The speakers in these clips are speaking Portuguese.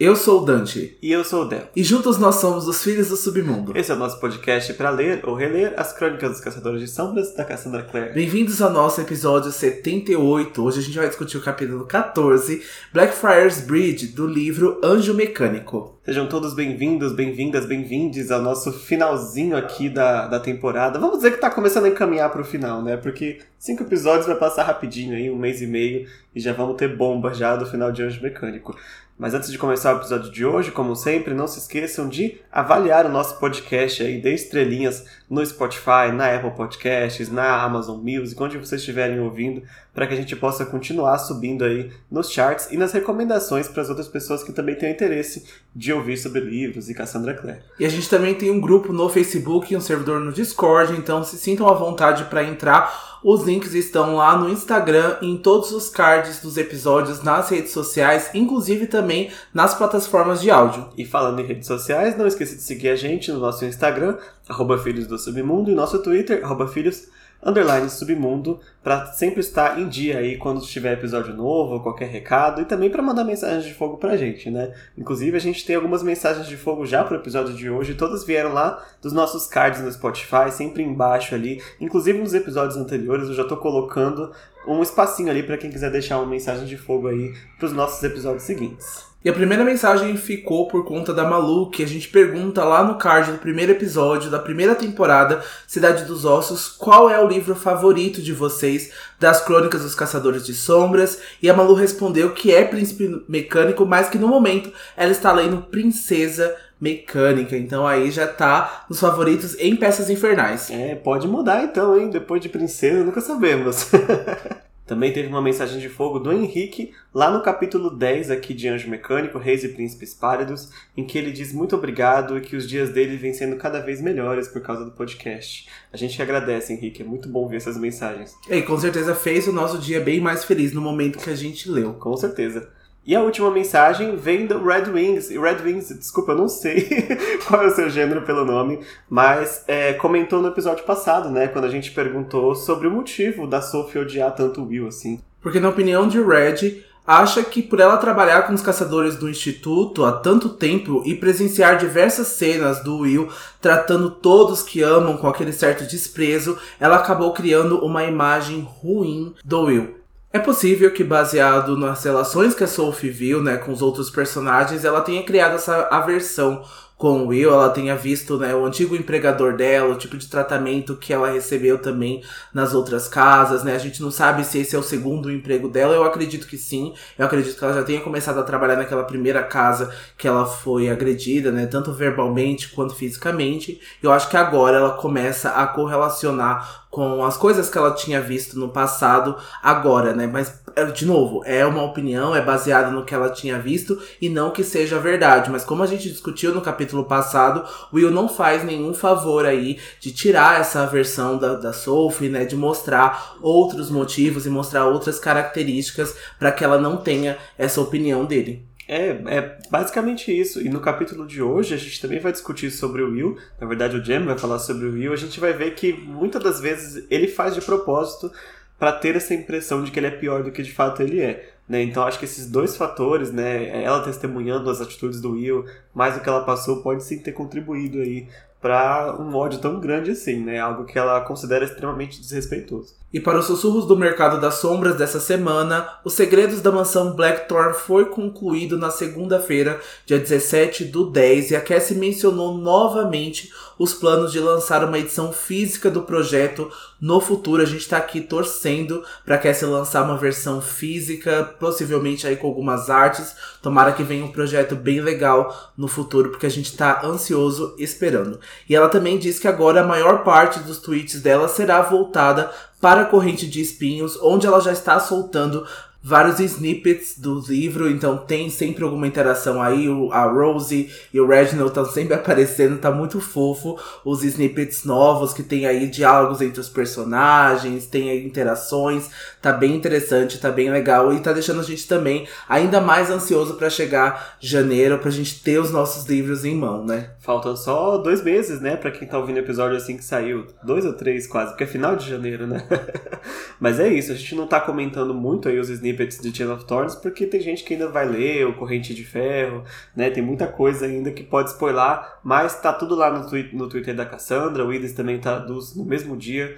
Eu sou o Dante. E eu sou o Del. E juntos nós somos os Filhos do Submundo. Esse é o nosso podcast para ler ou reler as crônicas dos Caçadores de Sombras da Cassandra Clare. Bem-vindos ao nosso episódio 78. Hoje a gente vai discutir o capítulo 14, Blackfriars Bridge, do livro Anjo Mecânico. Sejam todos bem-vindos, bem-vindas, bem-vindes ao nosso finalzinho aqui da, da temporada. Vamos dizer que tá começando a encaminhar pro final, né? Porque cinco episódios vai passar rapidinho aí, um mês e meio, e já vamos ter bomba já do final de Anjo Mecânico. Mas antes de começar o episódio de hoje, como sempre, não se esqueçam de avaliar o nosso podcast aí, dê estrelinhas no Spotify, na Apple Podcasts, na Amazon Music, onde vocês estiverem ouvindo, para que a gente possa continuar subindo aí nos charts e nas recomendações para as outras pessoas que também têm interesse de ouvir sobre livros e Cassandra Clare. E a gente também tem um grupo no Facebook e um servidor no Discord, então se sintam à vontade para entrar. Os links estão lá no Instagram, em todos os cards dos episódios, nas redes sociais, inclusive também nas plataformas de áudio. E falando em redes sociais, não esqueça de seguir a gente no nosso Instagram, arroba Filhos do Submundo, e nosso Twitter, arroba Filhos underline submundo para sempre estar em dia aí quando tiver episódio novo qualquer recado e também para mandar mensagens de fogo pra gente, né? Inclusive a gente tem algumas mensagens de fogo já pro episódio de hoje, todas vieram lá dos nossos cards no Spotify, sempre embaixo ali. Inclusive nos episódios anteriores eu já tô colocando um espacinho ali para quem quiser deixar uma mensagem de fogo aí pros nossos episódios seguintes. E a primeira mensagem ficou por conta da Malu, que a gente pergunta lá no card do primeiro episódio da primeira temporada, Cidade dos Ossos, qual é o livro favorito de vocês das Crônicas dos Caçadores de Sombras. E a Malu respondeu que é Príncipe Mecânico, mas que no momento ela está lendo Princesa Mecânica. Então aí já tá nos favoritos em Peças Infernais. É, pode mudar então, hein? Depois de Princesa, nunca sabemos. Também teve uma mensagem de fogo do Henrique, lá no capítulo 10 aqui de Anjo Mecânico, Reis e Príncipes Pálidos, em que ele diz muito obrigado e que os dias dele vêm sendo cada vez melhores por causa do podcast. A gente agradece, Henrique, é muito bom ver essas mensagens. E com certeza fez o nosso dia bem mais feliz no momento que a gente leu. Com certeza. E a última mensagem vem do Red Wings. E Red Wings, desculpa, eu não sei qual é o seu gênero pelo nome, mas é, comentou no episódio passado, né? Quando a gente perguntou sobre o motivo da Sophie odiar tanto o Will, assim. Porque na opinião de Red, acha que por ela trabalhar com os caçadores do instituto há tanto tempo e presenciar diversas cenas do Will tratando todos que amam com aquele certo desprezo, ela acabou criando uma imagem ruim do Will. É possível que, baseado nas relações que a Sophie viu né, com os outros personagens, ela tenha criado essa aversão com o Will, ela tenha visto né, o antigo empregador dela, o tipo de tratamento que ela recebeu também nas outras casas, né? A gente não sabe se esse é o segundo emprego dela, eu acredito que sim. Eu acredito que ela já tenha começado a trabalhar naquela primeira casa que ela foi agredida, né? Tanto verbalmente quanto fisicamente. Eu acho que agora ela começa a correlacionar com as coisas que ela tinha visto no passado agora, né? Mas, é, de novo, é uma opinião, é baseada no que ela tinha visto e não que seja verdade. Mas como a gente discutiu no capítulo passado, Will não faz nenhum favor aí de tirar essa versão da, da Sophie, né? De mostrar outros motivos e mostrar outras características para que ela não tenha essa opinião dele. É, é basicamente isso. E no capítulo de hoje a gente também vai discutir sobre o Will. Na verdade, o Jam vai falar sobre o Will. A gente vai ver que muitas das vezes ele faz de propósito para ter essa impressão de que ele é pior do que de fato ele é. Né? Então acho que esses dois fatores, né, ela testemunhando as atitudes do Will, mais o que ela passou, pode sim ter contribuído aí para um ódio tão grande assim, né? Algo que ela considera extremamente desrespeitoso. E para os sussurros do mercado das sombras dessa semana, Os Segredos da Mansão Blackthorn foi concluído na segunda-feira, dia 17 do 10, e a Cassie mencionou novamente os planos de lançar uma edição física do projeto no futuro. A gente está aqui torcendo para que essa lançar uma versão física, possivelmente aí com algumas artes. Tomara que venha um projeto bem legal no futuro, porque a gente está ansioso esperando. E ela também diz que agora a maior parte dos tweets dela será voltada para a corrente de espinhos, onde ela já está soltando vários snippets do livro, então tem sempre alguma interação aí. O, a Rosie e o Reginald estão sempre aparecendo, tá muito fofo. Os snippets novos que tem aí diálogos entre os personagens, tem aí interações, tá bem interessante, tá bem legal e tá deixando a gente também ainda mais ansioso para chegar janeiro, pra gente ter os nossos livros em mão, né? Faltam só dois meses, né, pra quem tá ouvindo o episódio assim que saiu. Dois ou três quase, porque é final de janeiro, né? Mas é isso, a gente não tá comentando muito aí os snippets snippets de Chain of Thorns, porque tem gente que ainda vai ler o Corrente de Ferro, né? Tem muita coisa ainda que pode spoiler, mas tá tudo lá no, twi no Twitter da Cassandra, o Idris também traduz no mesmo dia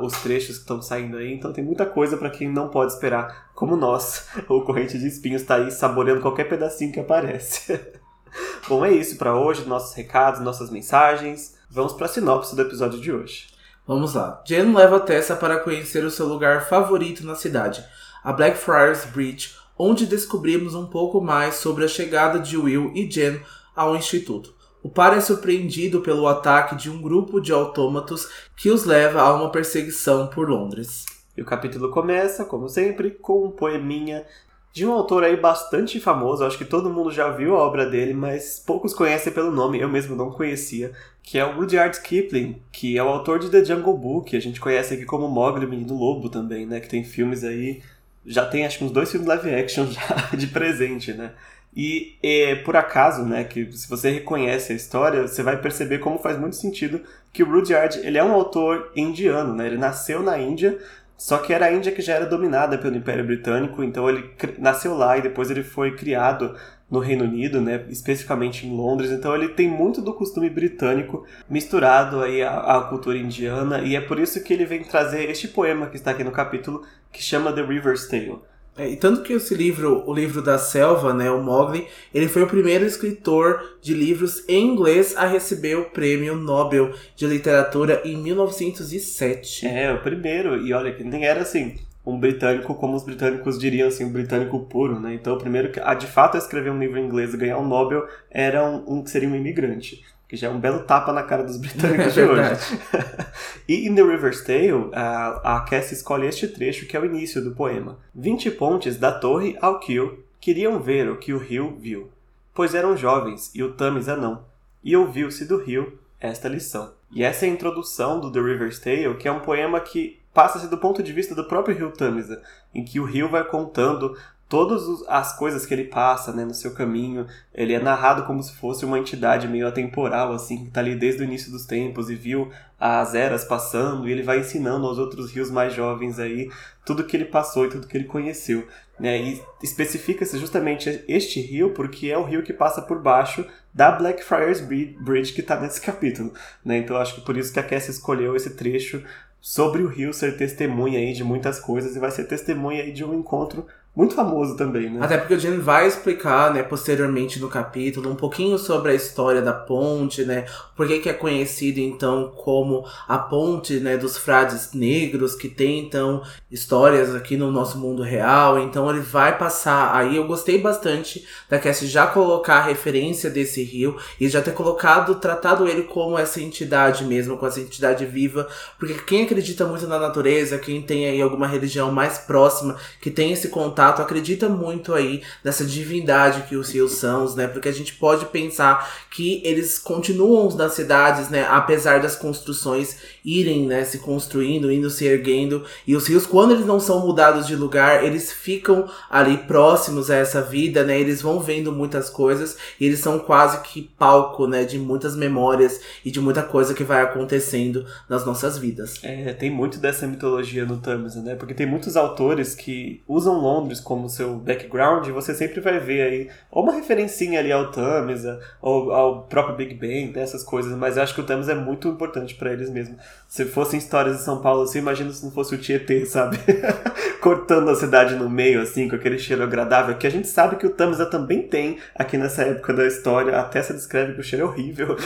os trechos que estão saindo aí, então tem muita coisa para quem não pode esperar, como nós, o Corrente de Espinhos tá aí saboreando qualquer pedacinho que aparece. Bom, é isso para hoje, nossos recados, nossas mensagens. Vamos para a sinopse do episódio de hoje. Vamos lá. Jen leva Tessa para conhecer o seu lugar favorito na cidade, a Blackfriars Bridge, onde descobrimos um pouco mais sobre a chegada de Will e Jen ao instituto. O par é surpreendido pelo ataque de um grupo de autômatos que os leva a uma perseguição por Londres. E o capítulo começa, como sempre, com um poeminha de um autor aí bastante famoso, acho que todo mundo já viu a obra dele, mas poucos conhecem pelo nome, eu mesmo não conhecia, que é o Rudyard Kipling, que é o autor de The Jungle Book, a gente conhece aqui como Mowgli, o Menino Lobo também, né, que tem filmes aí, já tem acho que uns dois filmes live action já de presente, né. E é, por acaso, né, que se você reconhece a história, você vai perceber como faz muito sentido que o Rudyard, ele é um autor indiano, né, ele nasceu na Índia, só que era a Índia que já era dominada pelo Império Britânico, então ele nasceu lá e depois ele foi criado no Reino Unido, né, especificamente em Londres. Então ele tem muito do costume britânico misturado aí à, à, cultura indiana e é por isso que ele vem trazer este poema que está aqui no capítulo que chama The River's Tale. É, e tanto que esse livro, o livro da selva, né, o Mowgli, ele foi o primeiro escritor de livros em inglês a receber o prêmio Nobel de Literatura em 1907. É, o primeiro. E olha que nem era assim um britânico, como os britânicos diriam, assim, um britânico puro, né? Então, o primeiro que, a de fato, a escrever um livro em inglês e ganhar um Nobel era um, um seria um imigrante que já é um belo tapa na cara dos britânicos de hoje. e em The River's Tale, a, a Cassie escolhe este trecho que é o início do poema. Vinte pontes da torre ao Kiel queriam ver o que o rio viu, pois eram jovens e o Tamisa não, e ouviu-se do rio esta lição. E essa é a introdução do The River's Tale, que é um poema que passa-se do ponto de vista do próprio rio Tamisa, em que o rio vai contando todas as coisas que ele passa né, no seu caminho, ele é narrado como se fosse uma entidade meio atemporal, assim, que está ali desde o início dos tempos e viu as eras passando, e ele vai ensinando aos outros rios mais jovens aí tudo que ele passou e tudo que ele conheceu. Né? E especifica-se justamente este rio porque é o rio que passa por baixo da Blackfriars Bridge que está nesse capítulo. Né? Então acho que por isso que a Cassie escolheu esse trecho sobre o rio ser testemunha aí de muitas coisas e vai ser testemunha aí de um encontro muito famoso também, né? Até porque o Jen vai explicar, né, posteriormente no capítulo, um pouquinho sobre a história da ponte, né? Por que, que é conhecido, então, como a ponte, né, dos frades negros, que tem, então, histórias aqui no nosso mundo real. Então, ele vai passar aí. Eu gostei bastante da Cassie já colocar a referência desse rio e já ter colocado, tratado ele como essa entidade mesmo, com essa entidade viva. Porque quem acredita muito na natureza, quem tem aí alguma religião mais próxima, que tem esse contato contato acredita muito aí nessa divindade que os rios são, né? Porque a gente pode pensar que eles continuam nas cidades, né? Apesar das construções irem, né? Se construindo, indo se erguendo. E os rios, quando eles não são mudados de lugar, eles ficam ali próximos a essa vida, né? Eles vão vendo muitas coisas e eles são quase que palco, né? De muitas memórias e de muita coisa que vai acontecendo nas nossas vidas. É, tem muito dessa mitologia no Tamisa, né? Porque tem muitos autores que usam Londres Londres como seu background, você sempre vai ver aí ou uma referencinha ali ao Tamisa, ou ao próprio Big Bang, dessas coisas, mas eu acho que o Tamisa é muito importante para eles mesmo. Se fossem histórias de São Paulo, você imagina se não fosse o Tietê, sabe? Cortando a cidade no meio, assim, com aquele cheiro agradável, que a gente sabe que o Tamisa também tem aqui nessa época da história, até se descreve que o cheiro é horrível.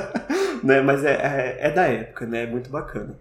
né? Mas é, é, é da época, né? É muito bacana.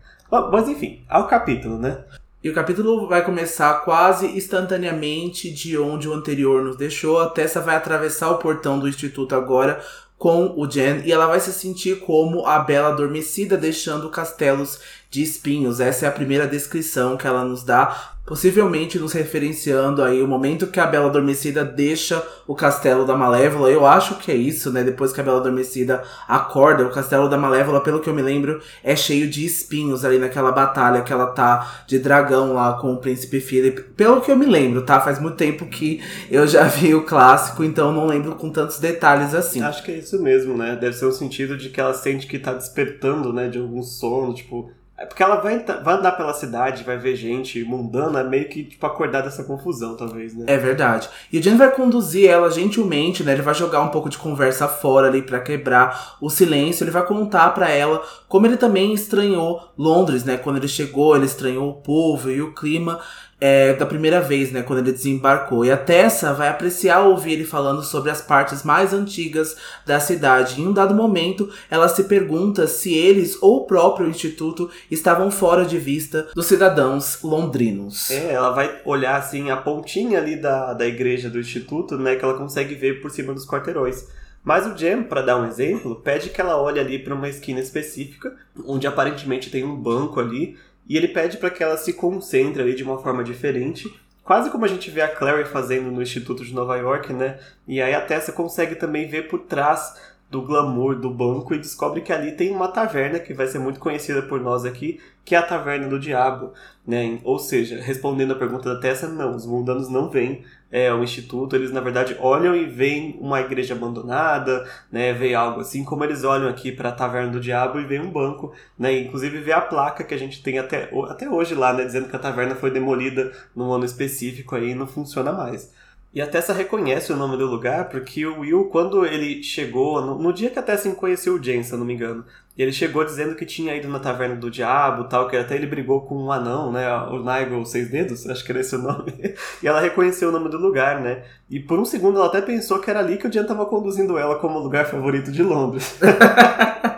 Mas enfim, ao capítulo, né? E o capítulo vai começar quase instantaneamente de onde o anterior nos deixou. A Tessa vai atravessar o portão do instituto agora com o Jen e ela vai se sentir como a bela adormecida deixando castelos de espinhos. Essa é a primeira descrição que ela nos dá possivelmente nos referenciando aí o momento que a Bela Adormecida deixa o castelo da Malévola. Eu acho que é isso, né? Depois que a Bela Adormecida acorda, o castelo da Malévola, pelo que eu me lembro, é cheio de espinhos ali naquela batalha que ela tá de dragão lá com o príncipe Philip. Pelo que eu me lembro, tá? Faz muito tempo que eu já vi o clássico, então não lembro com tantos detalhes assim. Acho que é isso mesmo, né? Deve ser o sentido de que ela sente que tá despertando, né, de algum sono, tipo, É porque ela vai, vai andar pela cidade, vai ver gente mundana, meio que tipo, acordar dessa confusão, talvez, né? É verdade. E o Jen vai conduzir ela gentilmente, né? Ele vai jogar um pouco de conversa fora ali para quebrar o silêncio. Ele vai contar para ela como ele também estranhou Londres, né? Quando ele chegou, ele estranhou o povo e o clima é, da primeira vez, né, quando ele desembarcou. E a Tessa vai apreciar ouvir ele falando sobre as partes mais antigas da cidade. Em um dado momento, ela se pergunta se eles ou o próprio instituto estavam fora de vista dos cidadãos londrinos. É, ela vai olhar assim a pontinha ali da, da igreja do instituto, né, que ela consegue ver por cima dos quarteirões. Mas o Jam, para dar um exemplo, pede que ela olhe ali para uma esquina específica, onde aparentemente tem um banco ali, e ele pede para que ela se concentre ali de uma forma diferente, quase como a gente vê a Clary fazendo no Instituto de Nova York, né? E aí a Tessa consegue também ver por trás do glamour do banco e descobre que ali tem uma taverna que vai ser muito conhecida por nós aqui, que é a Taverna do Diabo, né? Ou seja, respondendo a pergunta da Tessa, não, os mundanos não vêm é, o instituto, eles na verdade olham e veem uma igreja abandonada, né, veem algo assim, como eles olham aqui para a Taverna do Diabo e veem um banco, né, inclusive vê a placa que a gente tem até, até hoje lá, né, dizendo que a taverna foi demolida num ano específico aí e não funciona mais. E a Tessa reconhece o nome do lugar porque o Will, quando ele chegou, no, no dia que a Tessa conheceu o Jen, se eu não me engano, ele chegou dizendo que tinha ido na Taverna do Diabo tal, que até ele brigou com um anão, né? O Nigel Seis Dedos, acho que era esse o nome. e ela reconheceu o nome do lugar, né? E por um segundo ela até pensou que era ali que o Jen tava conduzindo ela como lugar favorito de Londres.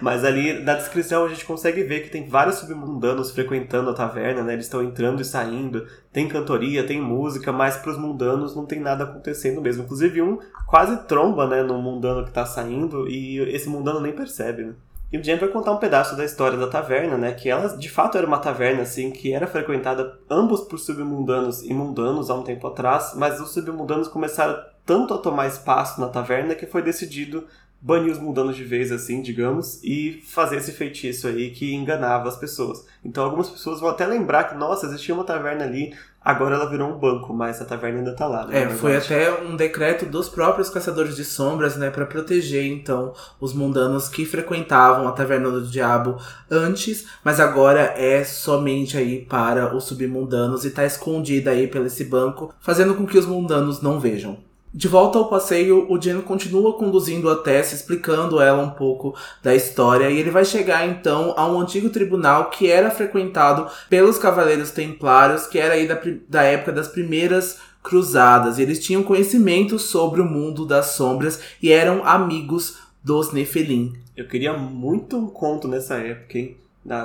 Mas ali na descrição a gente consegue ver que tem vários submundanos frequentando a taverna, né? Eles estão entrando e saindo. Tem cantoria, tem música, mas para os mundanos não tem nada acontecendo mesmo. Inclusive um quase tromba, né, no mundano que está saindo e esse mundano nem percebe, né? E o Jen vai contar um pedaço da história da taverna, né? Que ela de fato era uma taverna, assim, que era frequentada ambos por submundanos e mundanos há um tempo atrás, mas os submundanos começaram tanto a tomar espaço na taverna que foi decidido banir os mundanos de vez, assim, digamos, e fazer esse feitiço aí que enganava as pessoas. Então algumas pessoas vão até lembrar que, nossa, existia uma taverna ali, agora ela virou um banco, mas a taverna ainda tá lá. Né, é, foi até um decreto dos próprios caçadores de sombras, né, para proteger, então, os mundanos que frequentavam a taverna do diabo antes, mas agora é somente aí para os submundanos e tá escondida aí pelo esse banco, fazendo com que os mundanos não vejam. De volta ao passeio, o Jen continua conduzindo a Tessa, explicando ela um pouco da história, e ele vai chegar então a um antigo tribunal que era frequentado pelos Cavaleiros Templários, que era aí da, da época das primeiras cruzadas. Eles tinham conhecimento sobre o mundo das sombras e eram amigos dos Nefelim. Eu queria muito um conto nessa época, hein?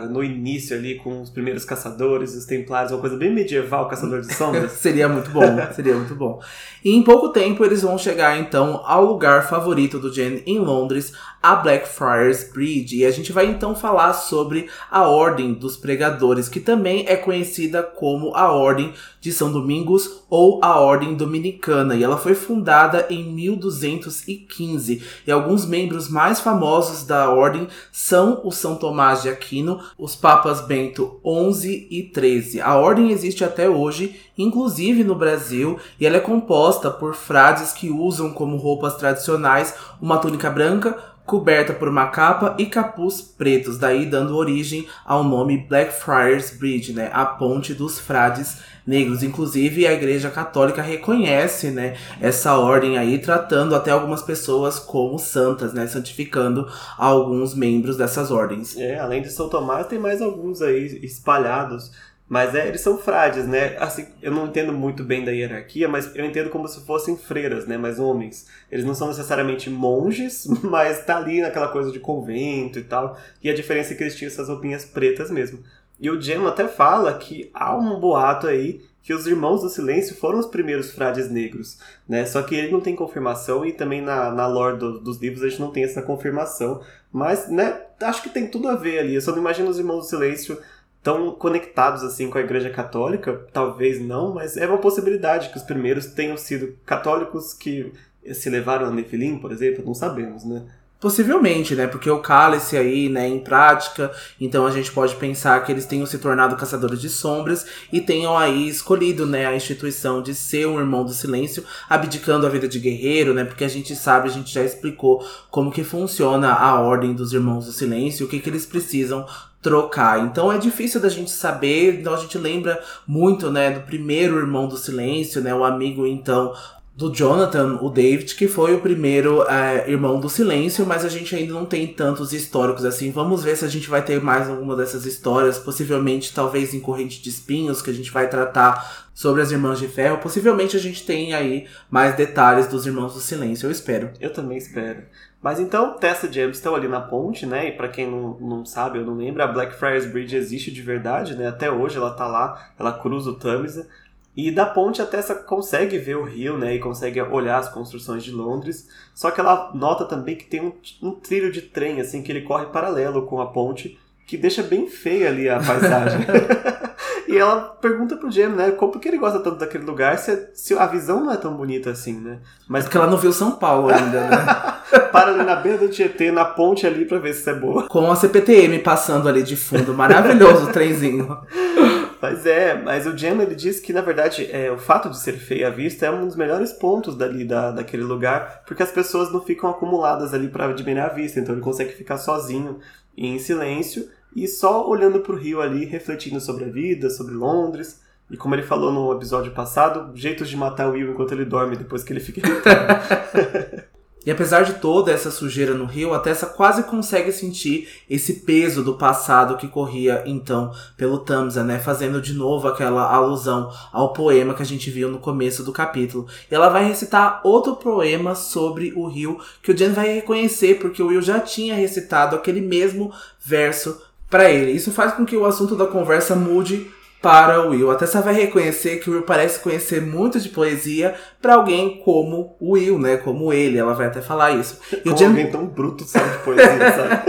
No início ali com os primeiros caçadores, os templários, uma coisa bem medieval, caçador de sombras. seria muito bom, seria muito bom. E em pouco tempo eles vão chegar então ao lugar favorito do Jen em Londres, a Blackfriars Bridge. E a gente vai então falar sobre a Ordem dos Pregadores, que também é conhecida como a Ordem de São Domingos ou a Ordem Dominicana. E ela foi fundada em 1215. E alguns membros mais famosos da Ordem são o São Tomás de Aquino, os Papas Bento XI e XIII. A Ordem existe até hoje, inclusive no Brasil, e ela é composta por frades que usam como roupas tradicionais uma túnica branca, coberta por uma capa e capuz pretos, daí dando origem ao nome Blackfriars Bridge, né, a ponte dos frades negros. Inclusive, a Igreja Católica reconhece, né, essa ordem aí, tratando até algumas pessoas como santas, né, santificando alguns membros dessas ordens. É, além de São Tomás, tem mais alguns aí espalhados mas é, eles são frades, né? Assim, eu não entendo muito bem da hierarquia, mas eu entendo como se fossem freiras, né? Mas homens. Eles não são necessariamente monges, mas tá ali naquela coisa de convento e tal. E a diferença é que eles tinham essas roupinhas pretas mesmo. E o Gem até fala que há um boato aí que os Irmãos do Silêncio foram os primeiros frades negros, né? Só que ele não tem confirmação e também na, na lore do, dos livros a gente não tem essa confirmação. Mas, né, acho que tem tudo a ver ali. Eu só não imagino os Irmãos do Silêncio tão conectados assim com a Igreja Católica, talvez não, mas é uma possibilidade que os primeiros tenham sido católicos que se levaram a Nefilim, por exemplo, não sabemos, né? Possivelmente, né? Porque o cálice aí, né, em prática, então a gente pode pensar que eles tenham se tornado caçadores de sombras e tenham aí escolhido, né, a instituição de ser um irmão do silêncio, abdicando a vida de guerreiro, né? Porque a gente sabe, a gente já explicou como que funciona a ordem dos irmãos do silêncio, o que que eles precisam trocar. Então é difícil da gente saber, então a gente lembra muito, né, do primeiro irmão do silêncio, né, o amigo então do Jonathan, o David, que foi o primeiro é, irmão do silêncio, mas a gente ainda não tem tantos históricos assim. Vamos ver se a gente vai ter mais alguma dessas histórias, possivelmente talvez em Corrente de Espinhos, que a gente vai tratar sobre as Irmãs de Ferro. Possivelmente a gente tem aí mais detalhes dos Irmãos do Silêncio, eu espero. Eu também espero. Mas então, Tessa e James estão ali na ponte, né? E para quem não, não sabe ou não lembra, a Blackfriars Bridge existe de verdade, né? Até hoje ela tá lá, ela cruza o Tamisa. E da ponte a Tessa consegue ver o rio, né? E consegue olhar as construções de Londres. Só que ela nota também que tem um, um trilho de trem, assim, que ele corre paralelo com a ponte, que deixa bem feia ali a paisagem. e ela pergunta pro Jamie, né? Como que ele gosta tanto daquele lugar se, se a visão não é tão bonita assim, né? Mas porque ela não viu São Paulo ainda, né? Para ali na beira do Tietê, na ponte ali pra ver se é boa. Com a CPTM passando ali de fundo. Maravilhoso o trenzinho. Mas é, mas o Jam ele diz que na verdade é, o fato de ser feia a vista é um dos melhores pontos dali da, daquele lugar, porque as pessoas não ficam acumuladas ali para admirar a vista, então ele consegue ficar sozinho e em silêncio e só olhando para o rio ali, refletindo sobre a vida, sobre Londres. E como ele falou no episódio passado, jeitos de matar o Will enquanto ele dorme depois que ele fica. E apesar de toda essa sujeira no rio, a Tessa quase consegue sentir esse peso do passado que corria então pelo Tamsa, né? Fazendo de novo aquela alusão ao poema que a gente viu no começo do capítulo. E ela vai recitar outro poema sobre o rio que o Jen vai reconhecer, porque o Will já tinha recitado aquele mesmo verso para ele. Isso faz com que o assunto da conversa mude para o Will. Até você vai reconhecer que o Will parece conhecer muito de poesia para alguém como o Will, né? Como ele. Ela vai até falar isso. E como o alguém tão bruto sabe de poesia, sabe?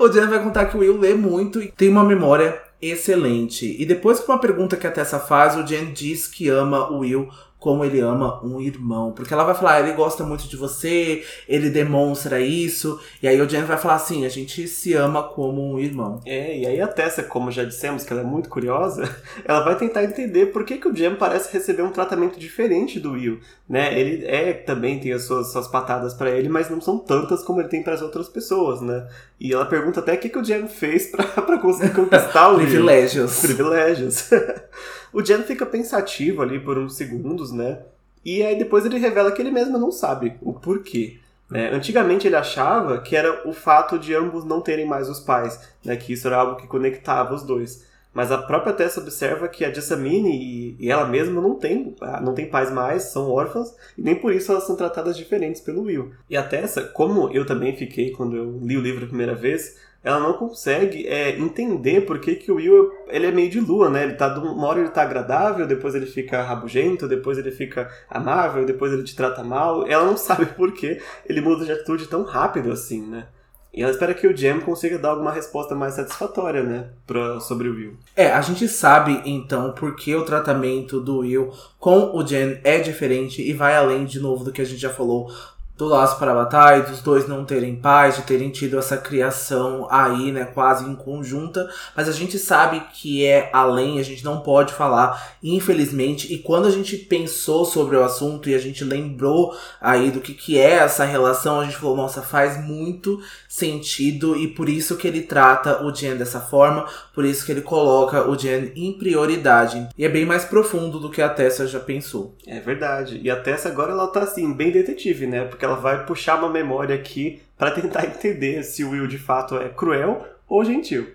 o Jen vai contar que o Will lê muito e tem uma memória excelente. E depois que uma pergunta que a Tessa faz, o Jen diz que ama o Will como ele ama um irmão. Porque ela vai falar, ele gosta muito de você, ele demonstra isso. E aí o Jen vai falar assim, a gente se ama como um irmão. É, e aí a Tessa, como já dissemos, que ela é muito curiosa, ela vai tentar entender por que, que o Jen parece receber um tratamento diferente do Will. Né? Ele é também tem as suas, suas patadas para ele, mas não são tantas como ele tem para as outras pessoas, né? E ela pergunta até o que, que o Jen fez para conseguir conquistar o Privilégios. Will. Privilégios. O Jen fica pensativo ali por uns segundos, né? E aí depois ele revela que ele mesmo não sabe o porquê. Né? Antigamente ele achava que era o fato de ambos não terem mais os pais, né? que isso era algo que conectava os dois. Mas a própria Tessa observa que a Jessamine e, ela mesma não tem, não tem pais mais, são órfãs, e nem por isso elas são tratadas diferentes pelo Will. E a Tessa, como eu também fiquei quando eu li o livro a primeira vez, ela não consegue é, entender por que, que o Will ele é meio de lua, né? Ele tá, uma hora ele tá agradável, depois ele fica rabugento, depois ele fica amável, depois ele te trata mal. Ela não sabe por que ele muda de atitude tão rápido assim, né? E ela espera que o Jam consiga dar alguma resposta mais satisfatória, né, pra, sobre o Will. É, a gente sabe então por que o tratamento do Will com o Jen é diferente e vai além de novo do que a gente já falou do laço para a batalha, dos dois não terem paz, de terem tido essa criação aí, né, quase em conjunta, mas a gente sabe que é além, a gente não pode falar, infelizmente, e quando a gente pensou sobre o assunto e a gente lembrou aí do que, que é essa relação, a gente falou, nossa, faz muito sentido e por isso que ele trata o Jen dessa forma, por isso que ele coloca o Jen em prioridade. E é bem mais profundo do que a Tessa já pensou. É verdade. E a Tessa agora ela tá assim, bem detetive, né? Porque ela vai puxar uma memória aqui para tentar entender se o Will de fato é cruel ou gentil.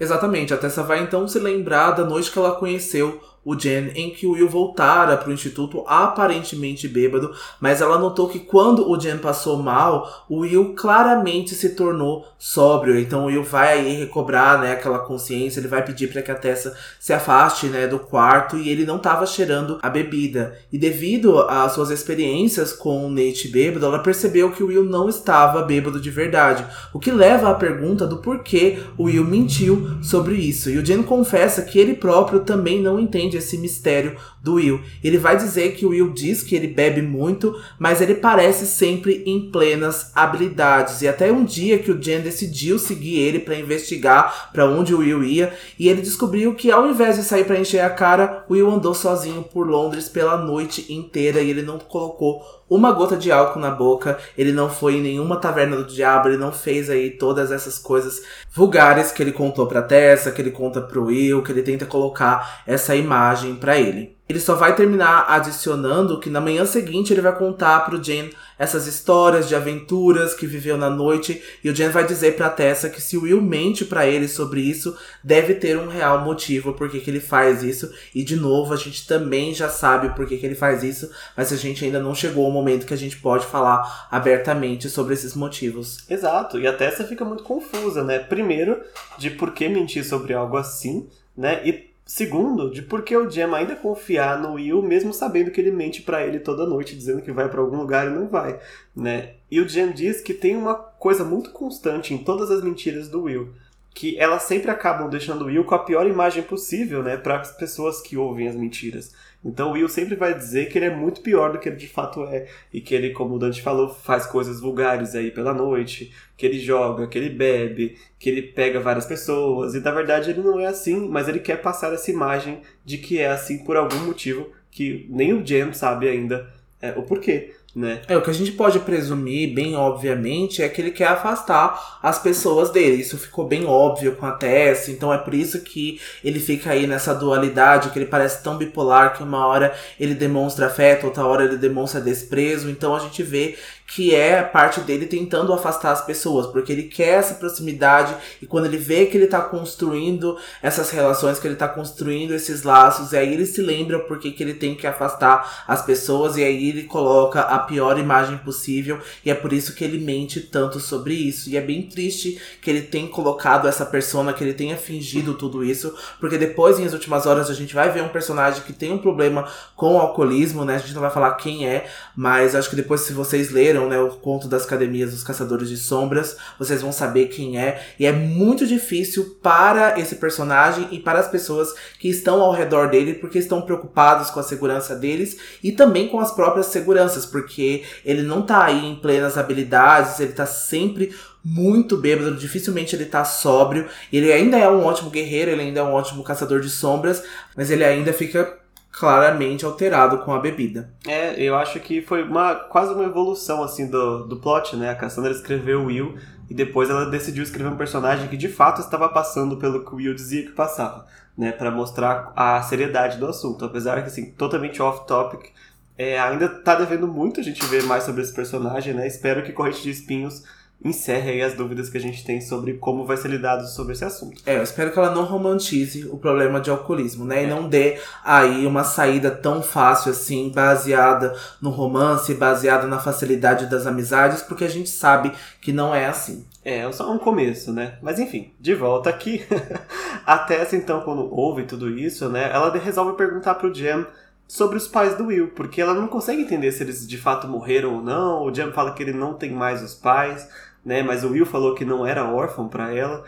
Exatamente, a Tessa vai então se lembrar da noite que ela conheceu o Jen em que o Will voltara para o instituto aparentemente bêbado, mas ela notou que quando o Jen passou mal, o Will claramente se tornou sóbrio. Então o Will vai aí recobrar, né, aquela consciência, ele vai pedir para que a Tessa se afaste, né, do quarto e ele não estava cheirando a bebida. E devido às suas experiências com o Nate bêbado, ela percebeu que o Will não estava bêbado de verdade, o que leva à pergunta do porquê o Will mentiu sobre isso. E o Jen confessa que ele próprio também não entende esse mistério do Will. Ele vai dizer que o Will diz que ele bebe muito, mas ele parece sempre em plenas habilidades. E até um dia que o Jen decidiu seguir ele para investigar para onde o Will ia, e ele descobriu que ao invés de sair para encher a cara, o Will andou sozinho por Londres pela noite inteira e ele não colocou uma gota de álcool na boca, ele não foi em nenhuma taverna do diabo, ele não fez aí todas essas coisas vulgares que ele contou pra Tessa, que ele conta pro Will, que ele tenta colocar essa imagem para ele. Ele só vai terminar adicionando que na manhã seguinte ele vai contar pro Jen essas histórias de aventuras que viveu na noite e o Jen vai dizer pra Tessa que se o Will mente para ele sobre isso, deve ter um real motivo por que ele faz isso. E de novo, a gente também já sabe por que ele faz isso, mas a gente ainda não chegou ao momento que a gente pode falar abertamente sobre esses motivos. Exato, e a Tessa fica muito confusa, né? Primeiro, de por que mentir sobre algo assim, né? E Segundo, de por que o Jam ainda confiar no Will, mesmo sabendo que ele mente para ele toda noite, dizendo que vai para algum lugar e não vai, né? E o Jam diz que tem uma coisa muito constante em todas as mentiras do Will, que elas sempre acabam deixando o Will com a pior imagem possível, né, para as pessoas que ouvem as mentiras. Então o Will sempre vai dizer que ele é muito pior do que ele de fato é. E que ele, como o Dante falou, faz coisas vulgares aí pela noite, que ele joga, que ele bebe, que ele pega várias pessoas. E na verdade ele não é assim, mas ele quer passar essa imagem de que é assim por algum motivo que nem o Jam sabe ainda é, o porquê né? É, o que a gente pode presumir, bem obviamente, é que ele quer afastar as pessoas dele. Isso ficou bem óbvio com a Tess, então é por isso que ele fica aí nessa dualidade, que ele parece tão bipolar que uma hora ele demonstra afeto, outra hora ele demonstra desprezo. Então a gente vê que é parte dele tentando afastar as pessoas, porque ele quer essa proximidade e quando ele vê que ele tá construindo essas relações, que ele tá construindo esses laços, e aí ele se lembra porque que ele tem que afastar as pessoas e aí ele coloca a pior imagem possível e é por isso que ele mente tanto sobre isso. E é bem triste que ele tenha colocado essa persona, que ele tenha fingido tudo isso, porque depois, em as últimas horas, a gente vai ver um personagem que tem um problema com o alcoolismo, né? A gente não vai falar quem é, mas acho que depois, se vocês leram leram né, o conto das academias dos caçadores de sombras, vocês vão saber quem é. E é muito difícil para esse personagem e para as pessoas que estão ao redor dele, porque estão preocupados com a segurança deles e também com as próprias seguranças, porque ele não tá aí em plenas habilidades, ele tá sempre muito bêbado, dificilmente ele tá sóbrio. Ele ainda é um ótimo guerreiro, ele ainda é um ótimo caçador de sombras, mas ele ainda fica claramente alterado com a bebida. É, eu acho que foi uma quase uma evolução assim do, do plot, né? A Cassandra escreveu Will e depois ela decidiu escrever um personagem que de fato estava passando pelo que o Will dizia que passava, né? Para mostrar a seriedade do assunto, apesar que assim totalmente off topic. É, ainda tá devendo muito a gente ver mais sobre esse personagem, né? Espero que Corrente de Espinhos encerre aí as dúvidas que a gente tem sobre como vai ser lidado sobre esse assunto. É, eu espero que ela não romantize o problema de alcoolismo, né? É. E não dê aí uma saída tão fácil assim, baseada no romance, baseada na facilidade das amizades, porque a gente sabe que não é assim. É, é só um começo, né? Mas enfim, de volta aqui. a Tessa, então, quando ouve tudo isso, né, ela resolve perguntar pro Jam sobre os pais do Will, porque ela não consegue entender se eles de fato morreram ou não. O Jam fala que ele não tem mais os pais né? Mas o Will falou que não era órfão para ela.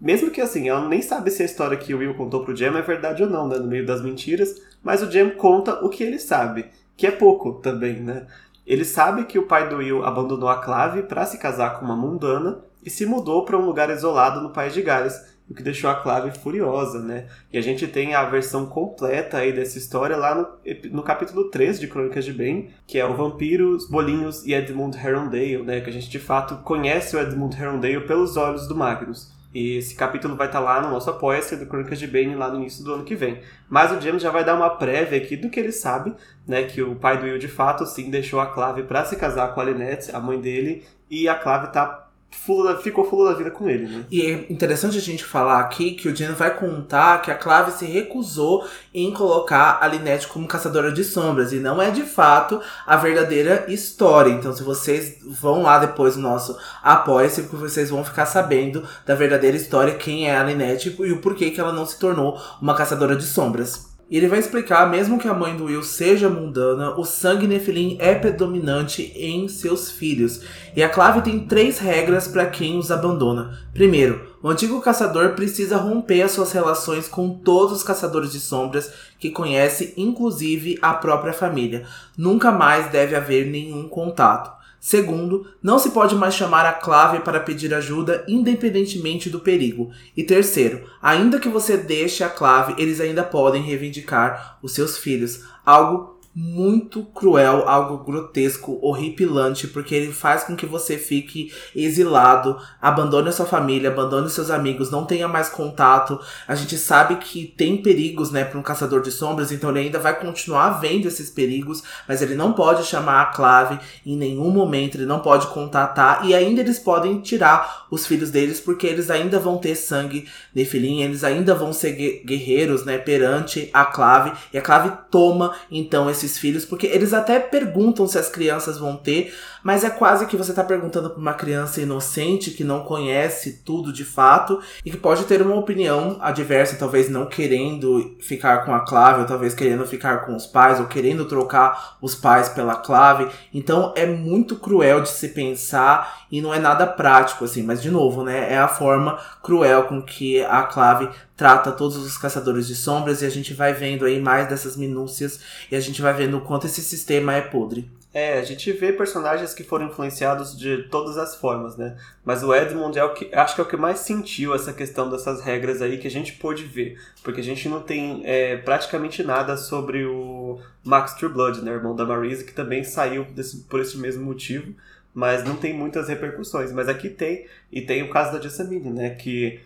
Mesmo que assim, ela nem sabe se a história que o Will contou pro Jam é verdade ou não, né? No meio das mentiras, mas o Jam conta o que ele sabe, que é pouco também, né? Ele sabe que o pai do Will abandonou a Clave para se casar com uma mundana e se mudou para um lugar isolado no país de Gales, o que deixou a Clave furiosa, né? E a gente tem a versão completa aí dessa história lá no, no capítulo 3 de Crônicas de Bem, que é o Vampiro, os Bolinhos e Edmund Herondale, né? Que a gente de fato conhece o Edmund Herondale pelos olhos do Magnus. E esse capítulo vai estar tá lá no nosso apoia-se do Crônicas de Bane lá no início do ano que vem. Mas o James já vai dar uma prévia aqui do que ele sabe, né? Que o pai do Will de fato sim deixou a Clave para se casar com a Lynette, a mãe dele, e a Clave tá fulo da, ficou fulo da vida com ele, né? E é interessante a gente falar aqui que o Jen vai contar que a Clave se recusou em colocar a Linette como caçadora de sombras. E não é de fato a verdadeira história. Então, se vocês vão lá depois no nosso apoia-se, vocês vão ficar sabendo da verdadeira história, quem é a Linette e o porquê que ela não se tornou uma caçadora de sombras. E ele vai explicar, mesmo que a mãe do Will seja mundana, o sangue Nephilim é predominante em seus filhos. E a Clave tem três regras para quem os abandona. Primeiro, o antigo caçador precisa romper as suas relações com todos os caçadores de sombras que conhece, inclusive a própria família. Nunca mais deve haver nenhum contato. Segundo, não se pode mais chamar a clave para pedir ajuda independentemente do perigo. E terceiro, ainda que você deixe a clave, eles ainda podem reivindicar os seus filhos, algo muito cruel, algo grotesco, horripilante, porque ele faz com que você fique exilado, abandone a sua família, abandone seus amigos, não tenha mais contato. A gente sabe que tem perigos, né, para um caçador de sombras, então ele ainda vai continuar vendo esses perigos, mas ele não pode chamar a clave em nenhum momento, ele não pode contatar e ainda eles podem tirar os filhos deles porque eles ainda vão ter sangue Nefilim, eles ainda vão ser guerreiros, né, perante a clave e a clave toma então esse esses filhos, porque eles até perguntam se as crianças vão ter, mas é quase que você está perguntando para uma criança inocente que não conhece tudo de fato e que pode ter uma opinião adversa, talvez não querendo ficar com a clave, ou talvez querendo ficar com os pais, ou querendo trocar os pais pela clave. Então é muito cruel de se pensar e não é nada prático, assim, mas de novo, né? É a forma cruel com que a clave trata todos os caçadores de sombras e a gente vai vendo aí mais dessas minúcias e a gente vai vendo o quanto esse sistema é podre. É, a gente vê personagens que foram influenciados de todas as formas, né? Mas o Edmund é o que acho que é o que mais sentiu essa questão dessas regras aí que a gente pôde ver, porque a gente não tem é, praticamente nada sobre o Max Trueblood, né, irmão da Marise, que também saiu desse, por esse mesmo motivo, mas não tem muitas repercussões. Mas aqui tem e tem o caso da Jessamine, né, que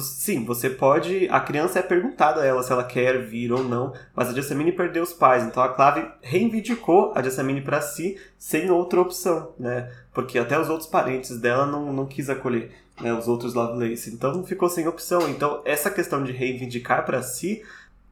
Sim, você pode. A criança é perguntada a ela se ela quer vir ou não, mas a Jessamine perdeu os pais, então a Clave reivindicou a Jessamine para si sem outra opção, né? Porque até os outros parentes dela não, não quis acolher, né? Os outros Lovelace. Então ficou sem opção. Então essa questão de reivindicar para si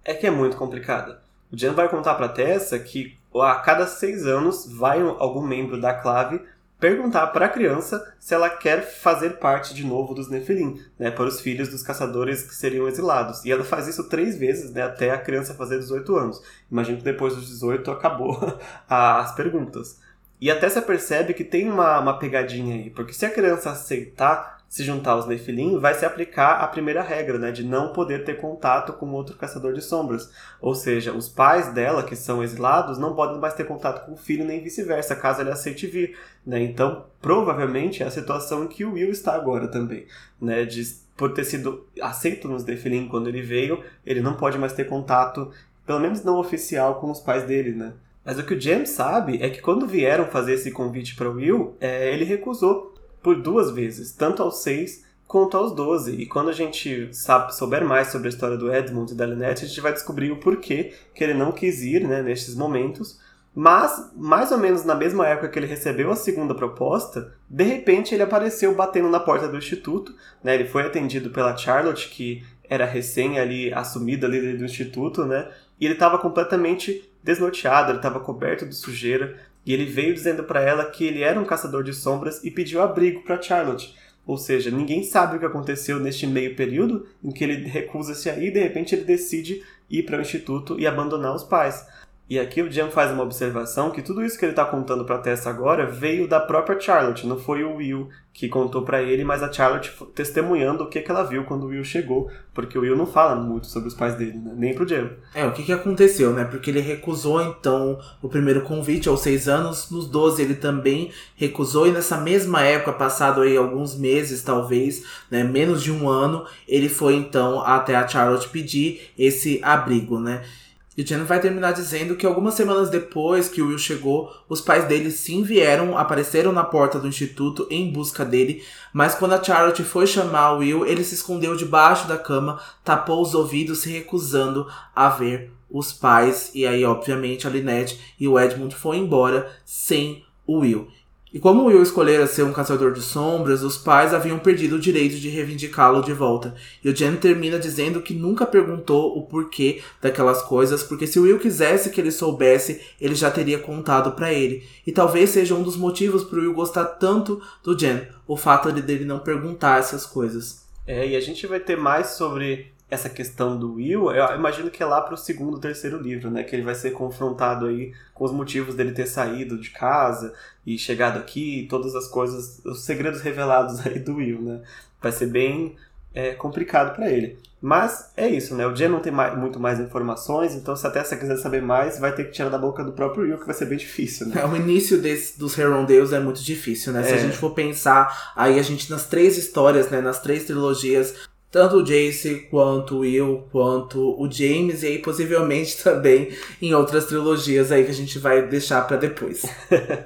é que é muito complicada. O Jen vai contar para Tessa que a cada seis anos vai algum membro da Clave perguntar para a criança se ela quer fazer parte de novo dos Nefilim, né, para os filhos dos caçadores que seriam exilados. E ela faz isso três vezes, né, até a criança fazer 18 anos. Imagino que depois dos 18 acabou as perguntas. E até se percebe que tem uma, uma pegadinha aí, porque se a criança aceitar se juntar aos Nefilim, vai se aplicar a primeira regra, né, de não poder ter contato com outro caçador de sombras. Ou seja, os pais dela, que são exilados, não podem mais ter contato com o filho, nem vice-versa, caso ele aceite vir. Né? Então, provavelmente é a situação em que o Will está agora também. Né, de, por ter sido aceito nos Nefilim quando ele veio, ele não pode mais ter contato, pelo menos não oficial, com os pais dele, né? Mas o que o James sabe é que quando vieram fazer esse convite para o Will, é, ele recusou por duas vezes, tanto aos seis quanto aos 12. E quando a gente sabe, souber mais sobre a história do Edmund e da Lynette, a gente vai descobrir o porquê que ele não quis ir né, nestes momentos. Mas, mais ou menos na mesma época que ele recebeu a segunda proposta, de repente ele apareceu batendo na porta do instituto. Né? Ele foi atendido pela Charlotte, que era recém ali assumida líder do instituto, né? E ele estava completamente desnorteado, ele estava coberto de sujeira. E ele veio dizendo para ela que ele era um caçador de sombras e pediu abrigo para Charlotte. Ou seja, ninguém sabe o que aconteceu neste meio período em que ele recusa-se aí e de repente ele decide ir para o instituto e abandonar os pais. E aqui o Jam faz uma observação que tudo isso que ele está contando para Tessa agora veio da própria Charlotte, não foi o Will que contou para ele, mas a Charlotte testemunhando o que, que ela viu quando o Will chegou, porque o Will não fala muito sobre os pais dele, né? nem pro Jam. É, o que, que aconteceu, né? Porque ele recusou então o primeiro convite aos seis anos, nos 12 ele também recusou, e nessa mesma época, passado aí alguns meses talvez, né, menos de um ano, ele foi então até a Charlotte pedir esse abrigo, né? E Jen vai terminar dizendo que algumas semanas depois que o Will chegou, os pais dele sim vieram, apareceram na porta do instituto em busca dele, mas quando a Charlotte foi chamar Will, ele se escondeu debaixo da cama, tapou os ouvidos, se recusando a ver os pais. E aí, obviamente, a Lynette e o Edmund foram embora sem o Will. E como Will escolhera ser um caçador de sombras, os pais haviam perdido o direito de reivindicá-lo de volta. E o Jen termina dizendo que nunca perguntou o porquê daquelas coisas, porque se Will quisesse que ele soubesse, ele já teria contado para ele. E talvez seja um dos motivos pro Will gostar tanto do Jen, o fato de dele não perguntar essas coisas. É, e a gente vai ter mais sobre essa questão do Will, eu imagino que é lá pro segundo, terceiro livro, né? Que ele vai ser confrontado aí com os motivos dele ter saído de casa e chegado aqui, todas as coisas, os segredos revelados aí do Will, né? Vai ser bem é, complicado para ele. Mas é isso, né? O Jen não tem mais, muito mais informações, então se até você quiser saber mais, vai ter que tirar da boca do próprio Will, que vai ser bem difícil, né? É, o início desse, dos Herondales é muito difícil, né? É. Se a gente for pensar, aí a gente nas três histórias, né? Nas três trilogias, tanto o Jace, quanto o Will, quanto o James, e aí possivelmente também em outras trilogias aí que a gente vai deixar para depois.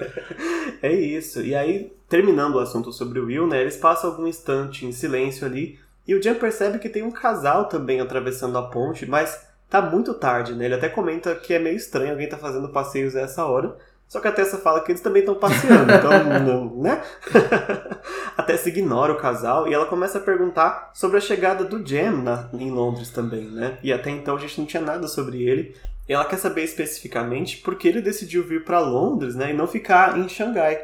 é isso. E aí, terminando o assunto sobre o Will, né, eles passam algum instante em silêncio ali, e o Jan percebe que tem um casal também atravessando a ponte, mas tá muito tarde, né? Ele até comenta que é meio estranho alguém tá fazendo passeios a essa hora. Só que a Tessa fala que eles também estão passeando, então, não, né? a Tessa ignora o casal e ela começa a perguntar sobre a chegada do Jam na, em Londres também, né? E até então a gente não tinha nada sobre ele. E ela quer saber especificamente porque ele decidiu vir para Londres, né? E não ficar em Xangai.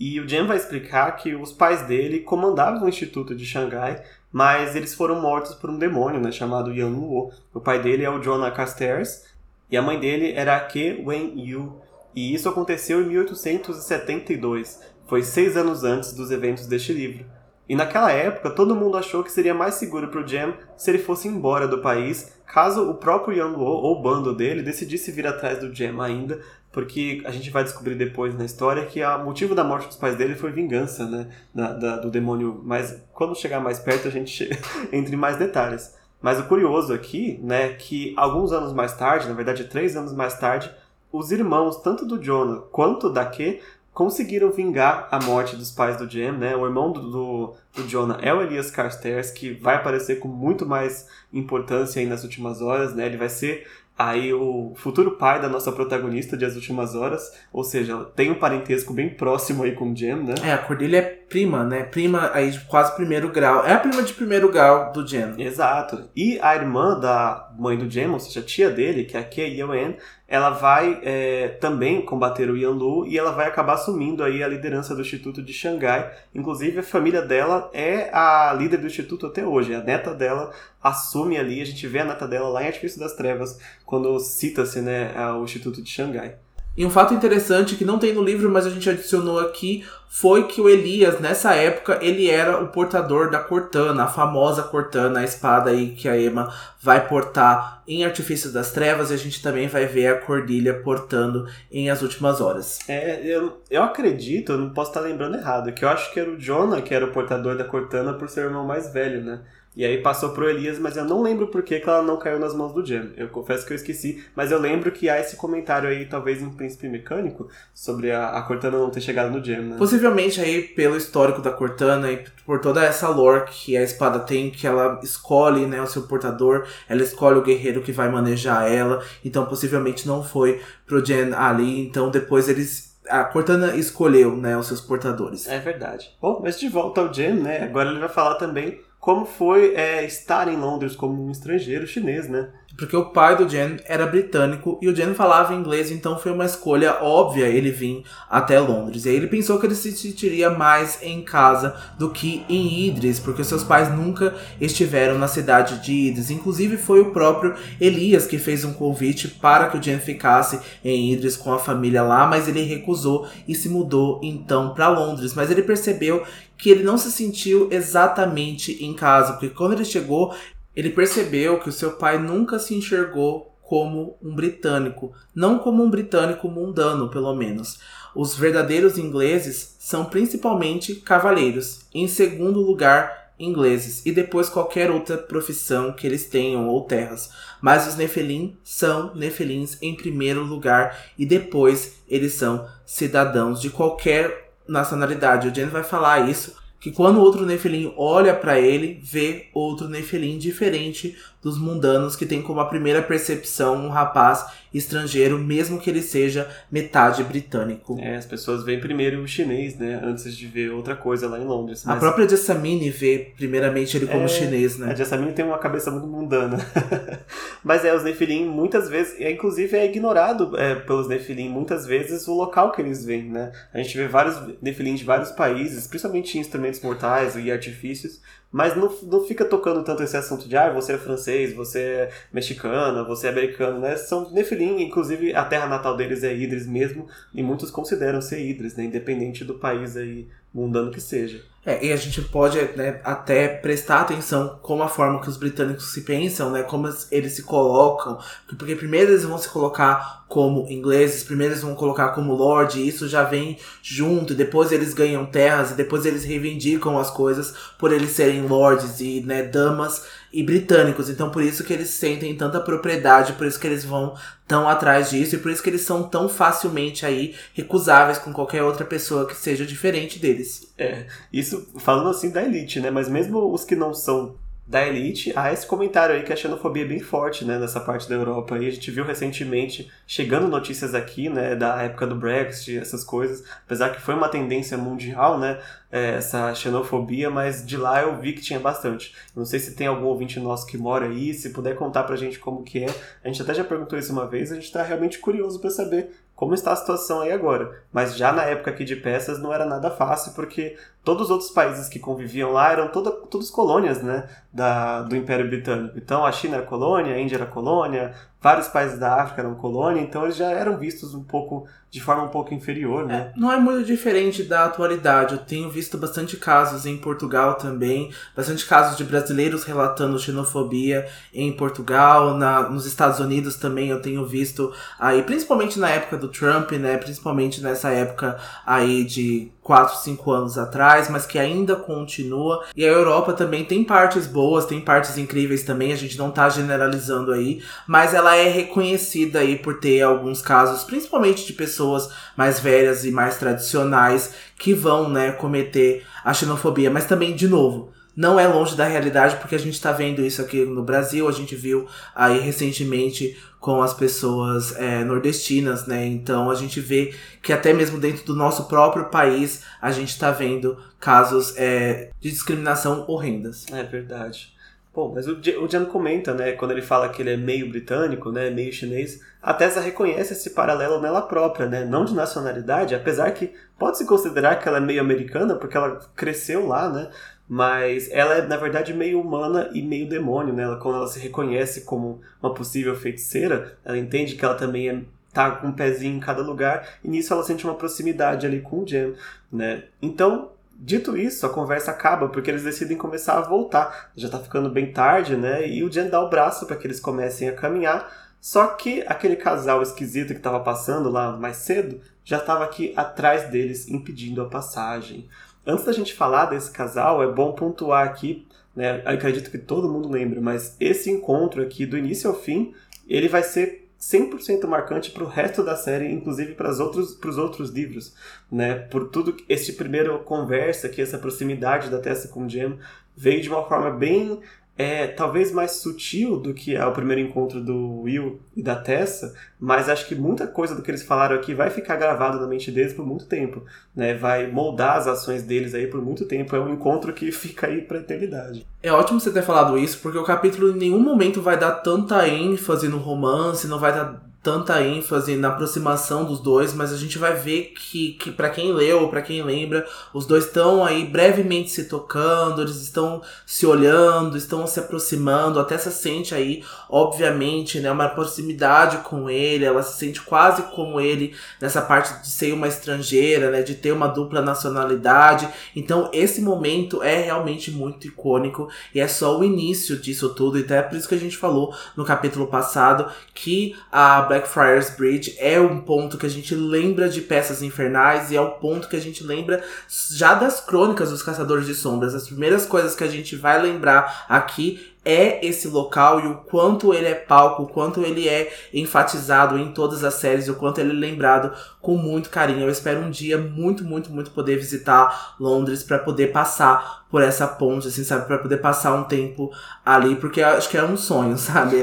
E o Jam vai explicar que os pais dele comandavam o Instituto de Xangai, mas eles foram mortos por um demônio, né? Chamado Yan Luo. O pai dele é o Jonah Casters e a mãe dele era a Ke Wen Yu. E isso aconteceu em 1872, foi seis anos antes dos eventos deste livro. E naquela época, todo mundo achou que seria mais seguro para o Jam se ele fosse embora do país, caso o próprio Yan Luo ou o bando dele decidisse vir atrás do Jam ainda, porque a gente vai descobrir depois na história que o motivo da morte dos pais dele foi vingança, né, da, da, do demônio. Mas quando chegar mais perto a gente entra em mais detalhes. Mas o curioso aqui, né, que alguns anos mais tarde, na verdade três anos mais tarde, os irmãos, tanto do Jonah quanto da Ke, conseguiram vingar a morte dos pais do Jam, né? O irmão do, do, do Jonah é o Elias Carstairs, que vai aparecer com muito mais importância aí nas últimas horas, né? Ele vai ser aí o futuro pai da nossa protagonista de As Últimas Horas, ou seja, tem um parentesco bem próximo aí com o Jem, né? É, a Cordelia é prima, né? Prima aí de quase primeiro grau. É a prima de primeiro grau do Jem. Exato. E a irmã da mãe do Jem, ou seja, a tia dele, que é a Kei Yewen, ela vai é, também combater o Yanlu e ela vai acabar assumindo aí a liderança do Instituto de Xangai. Inclusive, a família dela é a líder do Instituto até hoje. A neta dela assume ali, a gente vê a neta dela lá em Artifício das Trevas, quando cita-se né, o Instituto de Xangai. E um fato interessante que não tem no livro, mas a gente adicionou aqui, foi que o Elias, nessa época, ele era o portador da Cortana, a famosa Cortana, a espada aí que a Emma vai portar em Artifícios das Trevas, e a gente também vai ver a Cordilha portando em As Últimas Horas. É, eu, eu acredito, eu não posso estar lembrando errado, que eu acho que era o Jonah que era o portador da Cortana por ser o irmão mais velho, né? E aí passou pro Elias, mas eu não lembro por que, que ela não caiu nas mãos do Jam. Eu confesso que eu esqueci, mas eu lembro que há esse comentário aí, talvez em Príncipe Mecânico, sobre a, a Cortana não ter chegado no Jam, né? Possivelmente aí pelo histórico da Cortana e por toda essa lore que a espada tem, que ela escolhe né, o seu portador, ela escolhe o guerreiro que vai manejar ela, então possivelmente não foi pro Jam ali, então depois eles a Cortana escolheu, né, os seus portadores. É verdade. Bom, mas de volta ao Jam, né? Agora ele vai falar também como foi é, estar em Londres como um estrangeiro chinês, né? Porque o pai do Jen era britânico e o Jen falava inglês, então foi uma escolha óbvia ele vir até Londres. E aí ele pensou que ele se sentiria mais em casa do que em Idris, porque seus pais nunca estiveram na cidade de Idris. Inclusive foi o próprio Elias que fez um convite para que o Jen ficasse em Idris com a família lá, mas ele recusou e se mudou então para Londres. Mas ele percebeu que ele não se sentiu exatamente em casa, porque quando ele chegou, ele percebeu que o seu pai nunca se enxergou como um britânico, não como um britânico mundano, pelo menos. Os verdadeiros ingleses são principalmente cavaleiros, em segundo lugar, ingleses, e depois qualquer outra profissão que eles tenham ou terras. Mas os Nefelim são Nefelins em primeiro lugar e depois eles são cidadãos de qualquer nacionalidade. O Jen vai falar isso que quando outro Nefelim olha para ele, vê outro Nefelim diferente dos mundanos que tem como a primeira percepção um rapaz estrangeiro, mesmo que ele seja metade britânico. É, as pessoas veem primeiro o chinês, né, antes de ver outra coisa lá em Londres. Mas... A própria Jessamine vê primeiramente ele como é, chinês, né? A Jessamine tem uma cabeça muito mundana. mas é, os Nefilim muitas vezes, é, inclusive é ignorado é, pelos Nefilim muitas vezes o local que eles vêm, né? A gente vê vários Nefilim de vários países, principalmente em mortais e artifícios, mas não, não fica tocando tanto esse assunto de ah, você é francês, você é mexicana, você é americano, né? São Nefilim, inclusive a terra natal deles é Idris mesmo, e muitos consideram ser Idris, né? Independente do país aí mundano que seja. É, e a gente pode né, até prestar atenção como a forma que os britânicos se pensam, né? Como eles se colocam. Porque primeiro eles vão se colocar como ingleses, primeiro eles vão colocar como lord, e isso já vem junto, e depois eles ganham terras, e depois eles reivindicam as coisas por eles serem lords e né, damas e britânicos. Então por isso que eles sentem tanta propriedade, por isso que eles vão tão atrás disso e por isso que eles são tão facilmente aí recusáveis com qualquer outra pessoa que seja diferente deles. É, isso falando assim da elite, né? Mas mesmo os que não são da elite, há esse comentário aí que a xenofobia é bem forte, né, nessa parte da Europa. E a gente viu recentemente, chegando notícias aqui, né, da época do Brexit, essas coisas, apesar que foi uma tendência mundial, né, é, essa xenofobia, mas de lá eu vi que tinha bastante. Não sei se tem algum ouvinte nosso que mora aí, se puder contar pra gente como que é. A gente até já perguntou isso uma vez, a gente tá realmente curioso para saber como está a situação aí agora. Mas já na época aqui de peças não era nada fácil, porque todos os outros países que conviviam lá eram toda, todas colônias né, da, do Império Britânico. Então a China era colônia, a Índia era colônia, vários países da África eram colônia, então eles já eram vistos um pouco de forma um pouco inferior, né? É, não é muito diferente da atualidade. Eu tenho visto bastante casos em Portugal também, bastante casos de brasileiros relatando xenofobia em Portugal, na, nos Estados Unidos também eu tenho visto aí, principalmente na época do Trump, né? Principalmente nessa época aí de 4, 5 anos atrás, mas que ainda continua. E a Europa também tem partes boas, tem partes incríveis também, a gente não tá generalizando aí, mas ela é reconhecida aí por ter alguns casos, principalmente de pessoas mais velhas e mais tradicionais que vão, né, cometer a xenofobia, mas também de novo, não é longe da realidade, porque a gente está vendo isso aqui no Brasil, a gente viu aí recentemente com as pessoas é, nordestinas, né? Então a gente vê que até mesmo dentro do nosso próprio país a gente está vendo casos é, de discriminação horrendas. É verdade. Bom, mas o Jan comenta, né, quando ele fala que ele é meio britânico, né, meio chinês, a Tessa reconhece esse paralelo nela própria, né, não de nacionalidade, apesar que pode-se considerar que ela é meio americana, porque ela cresceu lá, né, mas ela é na verdade meio humana e meio demônio, né? Ela, quando ela se reconhece como uma possível feiticeira, ela entende que ela também é, tá com um pezinho em cada lugar e nisso ela sente uma proximidade ali com o Jem, né? Então, dito isso, a conversa acaba porque eles decidem começar a voltar. Já tá ficando bem tarde, né? E o Jem dá o braço para que eles comecem a caminhar. Só que aquele casal esquisito que estava passando lá mais cedo já estava aqui atrás deles, impedindo a passagem. Antes da gente falar desse casal, é bom pontuar aqui, né? Acredito que todo mundo lembra, mas esse encontro aqui, do início ao fim, ele vai ser 100% marcante para o resto da série, inclusive para os outros, outros livros, né? Por tudo esse primeiro conversa aqui, essa proximidade da Tessa com o Jem, veio de uma forma bem é talvez mais sutil do que é o primeiro encontro do Will e da Tessa, mas acho que muita coisa do que eles falaram aqui vai ficar gravado na mente deles por muito tempo, né? Vai moldar as ações deles aí por muito tempo. É um encontro que fica aí pra eternidade. É ótimo você ter falado isso, porque o capítulo em nenhum momento vai dar tanta ênfase no romance, não vai dar tanta ênfase na aproximação dos dois, mas a gente vai ver que, que para quem leu, para quem lembra, os dois estão aí brevemente se tocando, eles estão se olhando, estão se aproximando, até se sente aí, obviamente, né, uma proximidade com ele, ela se sente quase como ele nessa parte de ser uma estrangeira, né, de ter uma dupla nacionalidade. Então, esse momento é realmente muito icônico e é só o início disso tudo, e até é por isso que a gente falou no capítulo passado que a Blackfriars Bridge é um ponto que a gente lembra de Peças Infernais e é o ponto que a gente lembra já das crônicas dos Caçadores de Sombras. As primeiras coisas que a gente vai lembrar aqui é esse local e o quanto ele é palco, o quanto ele é enfatizado em todas as séries, o quanto ele é lembrado com muito carinho. Eu espero um dia muito, muito, muito poder visitar Londres para poder passar por essa ponte, assim, sabe, para poder passar um tempo ali, porque acho que é um sonho, sabe?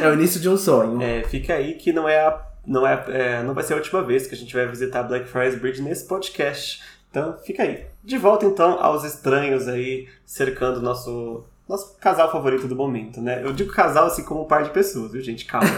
é o início de um sonho. É, fica aí que não é a não é, é, não vai ser a última vez que a gente vai visitar Blackfriars Bridge nesse podcast. Então, fica aí. De volta então aos estranhos aí cercando nosso nosso casal favorito do momento, né? Eu digo casal assim como um par de pessoas, viu, gente? Calma.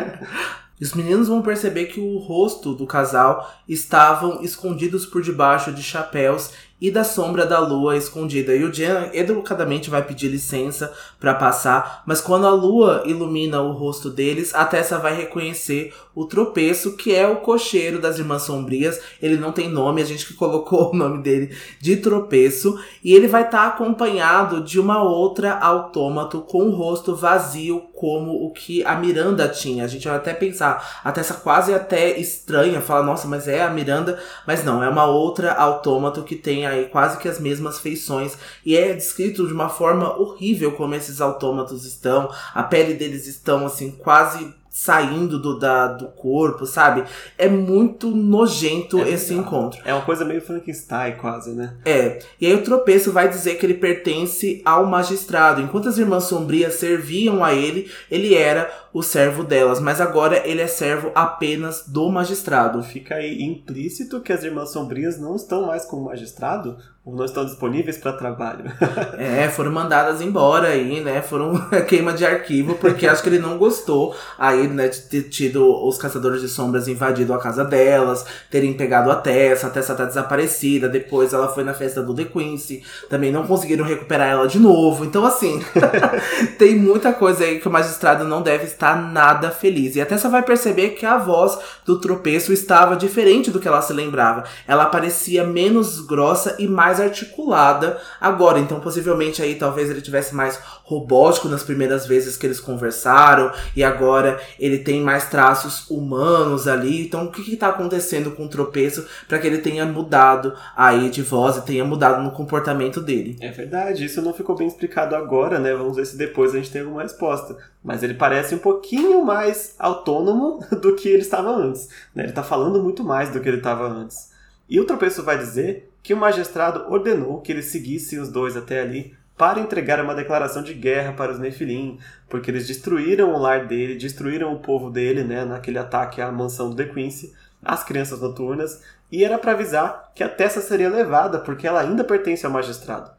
os meninos vão perceber que o rosto do casal estavam escondidos por debaixo de chapéus e da sombra da lua escondida. E o Jen educadamente vai pedir licença para passar, mas quando a lua ilumina o rosto deles, a Tessa vai reconhecer o tropeço, que é o cocheiro das Irmãs Sombrias. Ele não tem nome, a gente que colocou o nome dele de tropeço. E ele vai estar tá acompanhado de uma outra autômato com o rosto vazio, como o que a Miranda tinha. A gente vai até pensar, a Tessa quase até estranha, fala, nossa, mas é a Miranda. Mas não, é uma outra autômato que tem aí quase que as mesmas feições. E é descrito de uma forma horrível como esses autômatos estão. A pele deles estão assim, quase saindo do, da, do corpo, sabe? É muito nojento é esse encontro. É uma coisa meio Frankenstein, quase, né? É. E aí o tropeço vai dizer que ele pertence ao magistrado. Enquanto as irmãs sombrias serviam a ele, ele era o servo delas. Mas agora ele é servo apenas do magistrado. Fica aí implícito que as irmãs sombrias não estão mais com o magistrado? Ou não estão disponíveis para trabalho. é, foram mandadas embora aí, né? Foram queima de arquivo, porque acho que ele não gostou aí, né, de ter tido os caçadores de sombras invadido a casa delas, terem pegado a Tessa, a Tessa tá desaparecida, depois ela foi na festa do The Quincy, também não conseguiram recuperar ela de novo. Então, assim, tem muita coisa aí que o magistrado não deve estar nada feliz. E a Tessa vai perceber que a voz do tropeço estava diferente do que ela se lembrava. Ela parecia menos grossa e mais mais articulada agora. Então, possivelmente aí talvez ele tivesse mais robótico nas primeiras vezes que eles conversaram e agora ele tem mais traços humanos ali. Então, o que está acontecendo com o tropeço para que ele tenha mudado aí de voz e tenha mudado no comportamento dele? É verdade, isso não ficou bem explicado agora, né? Vamos ver se depois a gente tem alguma resposta. Mas ele parece um pouquinho mais autônomo do que ele estava antes. Né? Ele está falando muito mais do que ele estava antes. E o tropeço vai dizer que o magistrado ordenou que eles seguissem os dois até ali para entregar uma declaração de guerra para os Nefilim, porque eles destruíram o lar dele, destruíram o povo dele, né, naquele ataque à mansão do The Quincy, as crianças noturnas, e era para avisar que a Tessa seria levada, porque ela ainda pertence ao magistrado.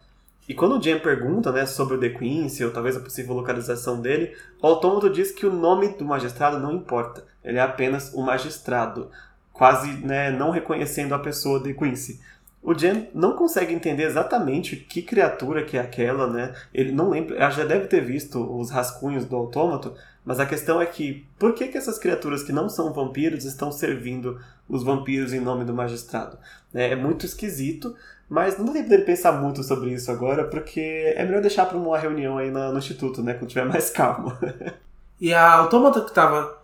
E quando o Jen pergunta né, sobre o The Quincy, ou talvez a possível localização dele, o autômato diz que o nome do magistrado não importa, ele é apenas o magistrado, quase né, não reconhecendo a pessoa The Quincy. O Jen não consegue entender exatamente que criatura que é aquela, né? Ele não lembra, ela já deve ter visto os rascunhos do autômato, mas a questão é que por que, que essas criaturas que não são vampiros estão servindo os vampiros em nome do magistrado? É, é muito esquisito, mas não dá tempo dele pensar muito sobre isso agora, porque é melhor deixar para uma reunião aí no, no instituto, né? Quando tiver mais calmo. e a autômata que estava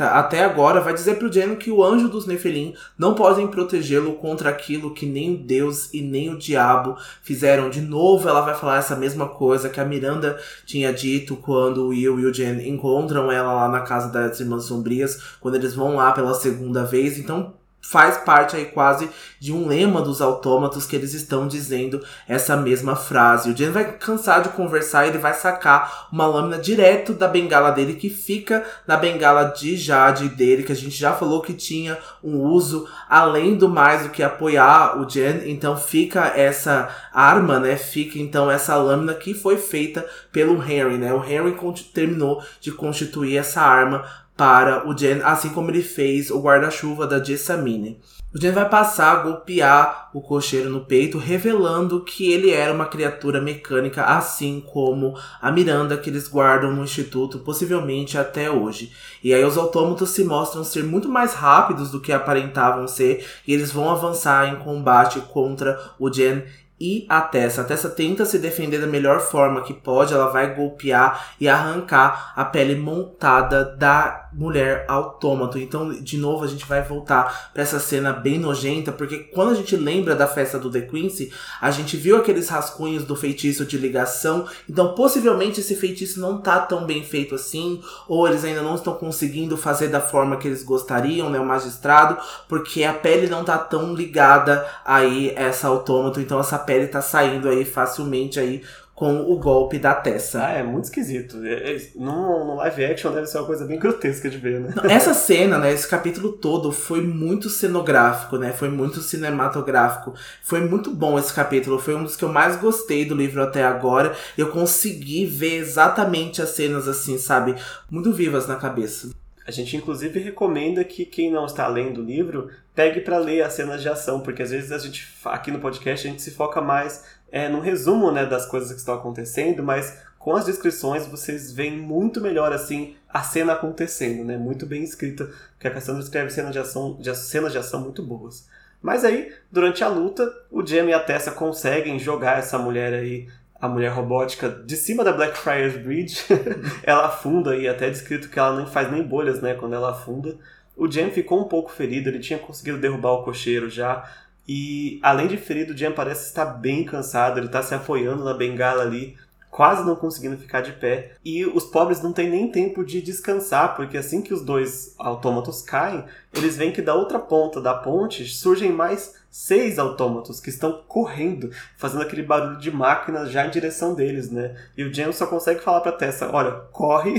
até agora, vai dizer pro Jen que o anjo dos Nefelim não podem protegê-lo contra aquilo que nem o Deus e nem o diabo fizeram. De novo, ela vai falar essa mesma coisa que a Miranda tinha dito quando o Will e o Jen encontram ela lá na casa das Irmãs Sombrias, quando eles vão lá pela segunda vez. Então, faz parte aí quase de um lema dos autômatos que eles estão dizendo essa mesma frase. O Jen vai cansar de conversar e ele vai sacar uma lâmina direto da bengala dele que fica na bengala de Jade dele, que a gente já falou que tinha um uso além do mais do que apoiar o Jen. Então fica essa arma, né? Fica então essa lâmina que foi feita pelo Henry, né? O Henry terminou de constituir essa arma para o Jen, assim como ele fez o guarda-chuva da Jessamine. O Jen vai passar a golpear o cocheiro no peito, revelando que ele era uma criatura mecânica, assim como a Miranda que eles guardam no instituto, possivelmente até hoje. E aí os autômatos se mostram ser muito mais rápidos do que aparentavam ser, e eles vão avançar em combate contra o Jen e a Tessa. A Tessa tenta se defender da melhor forma que pode, ela vai golpear e arrancar a pele montada da mulher autômato. Então, de novo, a gente vai voltar para essa cena bem nojenta, porque quando a gente lembra da festa do The Quincy, a gente viu aqueles rascunhos do feitiço de ligação. Então, possivelmente esse feitiço não tá tão bem feito assim, ou eles ainda não estão conseguindo fazer da forma que eles gostariam, né, o magistrado, porque a pele não tá tão ligada aí essa autômato, então essa pele tá saindo aí facilmente aí com o golpe da Tessa. Ah, é muito esquisito. É, é, no, no, live action deve ser uma coisa bem grotesca de ver, né? Essa cena, né, esse capítulo todo foi muito cenográfico, né? Foi muito cinematográfico. Foi muito bom esse capítulo. Foi um dos que eu mais gostei do livro até agora. Eu consegui ver exatamente as cenas assim, sabe? Muito vivas na cabeça. A gente inclusive recomenda que quem não está lendo o livro pegue para ler as cenas de ação, porque às vezes a gente aqui no podcast a gente se foca mais é, no resumo né, das coisas que estão acontecendo, mas com as descrições vocês veem muito melhor assim a cena acontecendo, né? Muito bem escrita, porque a Cassandra escreve cenas de ação, de, cenas de ação muito boas. Mas aí, durante a luta, o Jamie e a Tessa conseguem jogar essa mulher aí, a mulher robótica, de cima da Blackfriars Bridge. ela afunda e até descrito que ela nem faz nem bolhas, né, quando ela afunda. O Jamie ficou um pouco ferido, ele tinha conseguido derrubar o cocheiro já. E além de ferido, o Jamie parece estar bem cansado, ele está se apoiando na bengala ali quase não conseguindo ficar de pé. E os pobres não têm nem tempo de descansar, porque assim que os dois autômatos caem, eles veem que da outra ponta da ponte surgem mais seis autômatos que estão correndo, fazendo aquele barulho de máquina já em direção deles, né? E o James só consegue falar pra Tessa, olha, corre,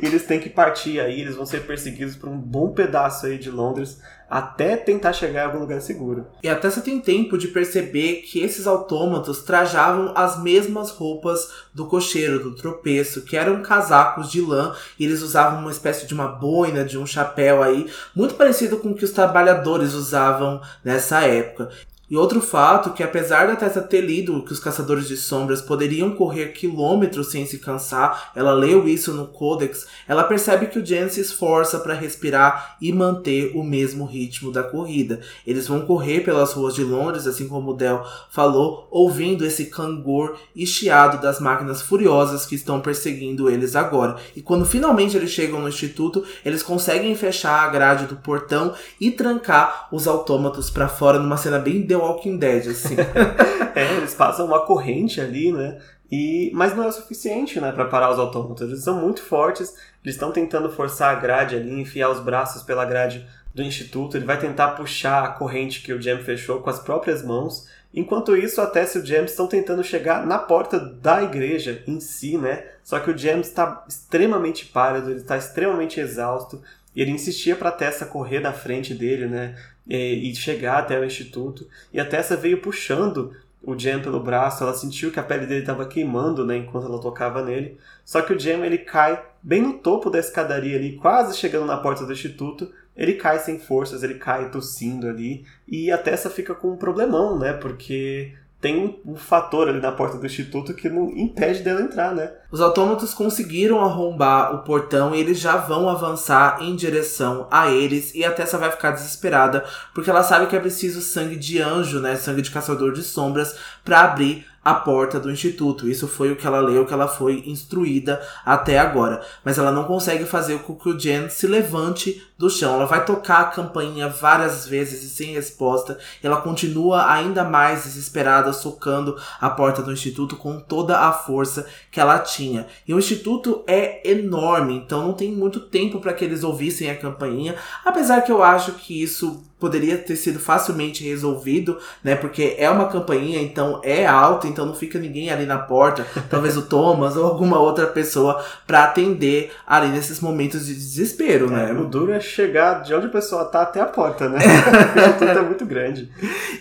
e eles têm que partir aí, eles vão ser perseguidos por um bom pedaço aí de Londres até tentar chegar em algum lugar seguro. E até você tem tempo de perceber que esses autômatos trajavam as mesmas roupas do cocheiro, do tropeço, que eram casacos de lã, e eles usavam uma espécie de uma boina, de um chapéu aí, muito parecido com o que os trabalhadores usavam nessa época. E outro fato que apesar da Tessa ter lido que os caçadores de sombras poderiam correr quilômetros sem se cansar, ela leu isso no Codex, ela percebe que o Jen se esforça para respirar e manter o mesmo ritmo da corrida. Eles vão correr pelas ruas de Londres, assim como o Del falou, ouvindo esse cangor e chiado das máquinas furiosas que estão perseguindo eles agora. E quando finalmente eles chegam no instituto, eles conseguem fechar a grade do portão e trancar os autômatos para fora numa cena bem Walking Dead, assim. é, eles passam uma corrente ali, né? E, mas não é o suficiente né, para parar os autômatos. Eles são muito fortes, eles estão tentando forçar a grade ali, enfiar os braços pela grade do instituto. Ele vai tentar puxar a corrente que o Jam fechou com as próprias mãos. Enquanto isso, a Tess e o James estão tentando chegar na porta da igreja em si, né? Só que o James está extremamente pálido, ele está extremamente exausto. E ele insistia para Tessa correr da frente dele, né? E, e chegar até o instituto. E a Tessa veio puxando o Jam pelo braço, ela sentiu que a pele dele estava queimando, né, enquanto ela tocava nele. Só que o Jam ele cai bem no topo da escadaria ali, quase chegando na porta do instituto. Ele cai sem forças, ele cai tossindo ali, e a Tessa fica com um problemão, né, porque tem um fator ali na porta do instituto que não impede dela entrar, né? Os autômatos conseguiram arrombar o portão e eles já vão avançar em direção a eles e a Tessa vai ficar desesperada porque ela sabe que é preciso sangue de anjo, né, sangue de caçador de sombras para abrir a porta do instituto. Isso foi o que ela leu, que ela foi instruída até agora. Mas ela não consegue fazer com que o Jen se levante do chão. Ela vai tocar a campainha várias vezes e sem resposta. Ela continua ainda mais desesperada, socando a porta do instituto com toda a força que ela tinha. E o instituto é enorme, então não tem muito tempo para que eles ouvissem a campainha. Apesar que eu acho que isso poderia ter sido facilmente resolvido, né? Porque é uma campainha, então é alta, então não fica ninguém ali na porta, talvez o Thomas ou alguma outra pessoa para atender ali nesses momentos de desespero, é, né? O duro é chegar de onde a pessoa tá até a porta, né? Tudo é muito grande.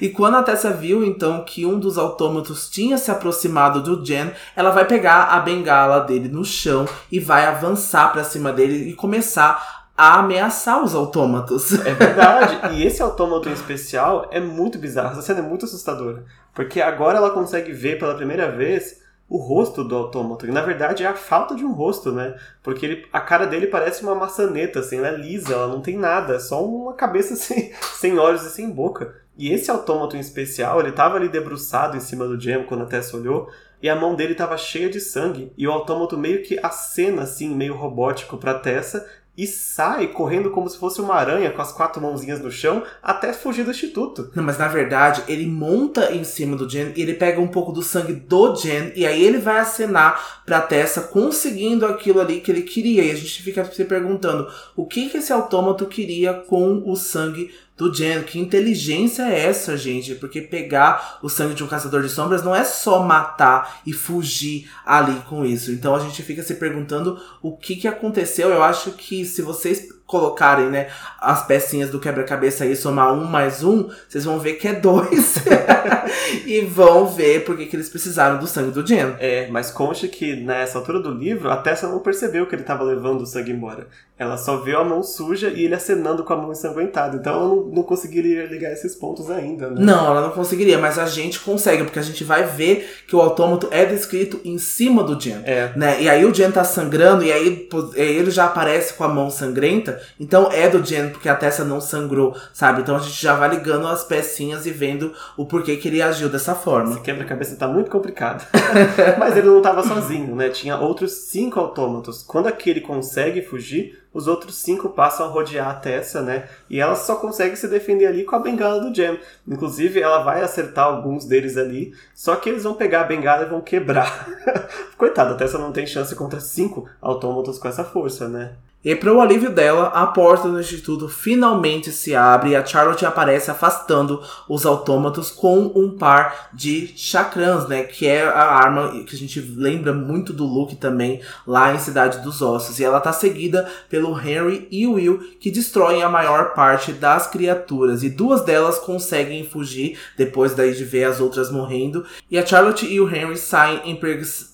E quando a Tessa viu então que um dos autômatos tinha se aproximado do Jen, ela vai pegar a bengala dele no chão e vai avançar para cima dele e começar a ameaçar os autômatos. É verdade. e esse autômato em especial é muito bizarro. Essa cena é muito assustadora. Porque agora ela consegue ver pela primeira vez o rosto do autômato. E na verdade é a falta de um rosto, né? Porque ele, a cara dele parece uma maçaneta, assim, ela é lisa, ela não tem nada, é só uma cabeça sem, sem olhos e sem boca. E esse autômato em especial, ele tava ali debruçado em cima do Jam quando a Tessa olhou, e a mão dele estava cheia de sangue, e o autômato meio que acena assim, meio robótico para Tessa, e sai correndo como se fosse uma aranha com as quatro mãozinhas no chão até fugir do instituto. Não, mas na verdade ele monta em cima do Jen e ele pega um pouco do sangue do Jen e aí ele vai acenar pra Tessa conseguindo aquilo ali que ele queria. E a gente fica se perguntando o que, que esse autômato queria com o sangue do Jen. Que inteligência é essa, gente? Porque pegar o sangue de um caçador de sombras não é só matar e fugir ali com isso. Então a gente fica se perguntando o que, que aconteceu. Eu acho que se vocês colocarem, né, as pecinhas do quebra-cabeça aí, somar um mais um, vocês vão ver que é dois. e vão ver porque que eles precisaram do sangue do Jen. É, mas conste que nessa altura do livro, a Tessa não percebeu que ele estava levando o sangue embora. Ela só viu a mão suja e ele acenando com a mão ensanguentada. Então ela não, não conseguiria ligar esses pontos ainda, né? Não, ela não conseguiria, mas a gente consegue, porque a gente vai ver que o autômato é descrito em cima do Jen. É. Né? E aí o Jen tá sangrando, e aí ele já aparece com a mão sangrenta. Então é do Jen, porque a Tessa não sangrou, sabe? Então a gente já vai ligando as pecinhas e vendo o porquê que ele agiu dessa forma. Esse quebra-cabeça tá muito complicado. mas ele não tava sozinho, né? Tinha outros cinco autômatos. Quando aquele consegue fugir, os outros cinco passam a rodear a Tessa, né? E ela só consegue se defender ali com a bengala do Jam. Inclusive, ela vai acertar alguns deles ali, só que eles vão pegar a bengala e vão quebrar. Coitada, a Tessa não tem chance contra cinco autômatos com essa força, né? E para o alívio dela, a porta do instituto finalmente se abre e a Charlotte aparece afastando os autômatos com um par de chakrans, né? Que é a arma que a gente lembra muito do Luke também lá em Cidade dos Ossos. E ela tá seguida pelo Henry e Will, que destroem a maior parte das criaturas. E duas delas conseguem fugir depois daí de ver as outras morrendo. E a Charlotte e o Henry saem em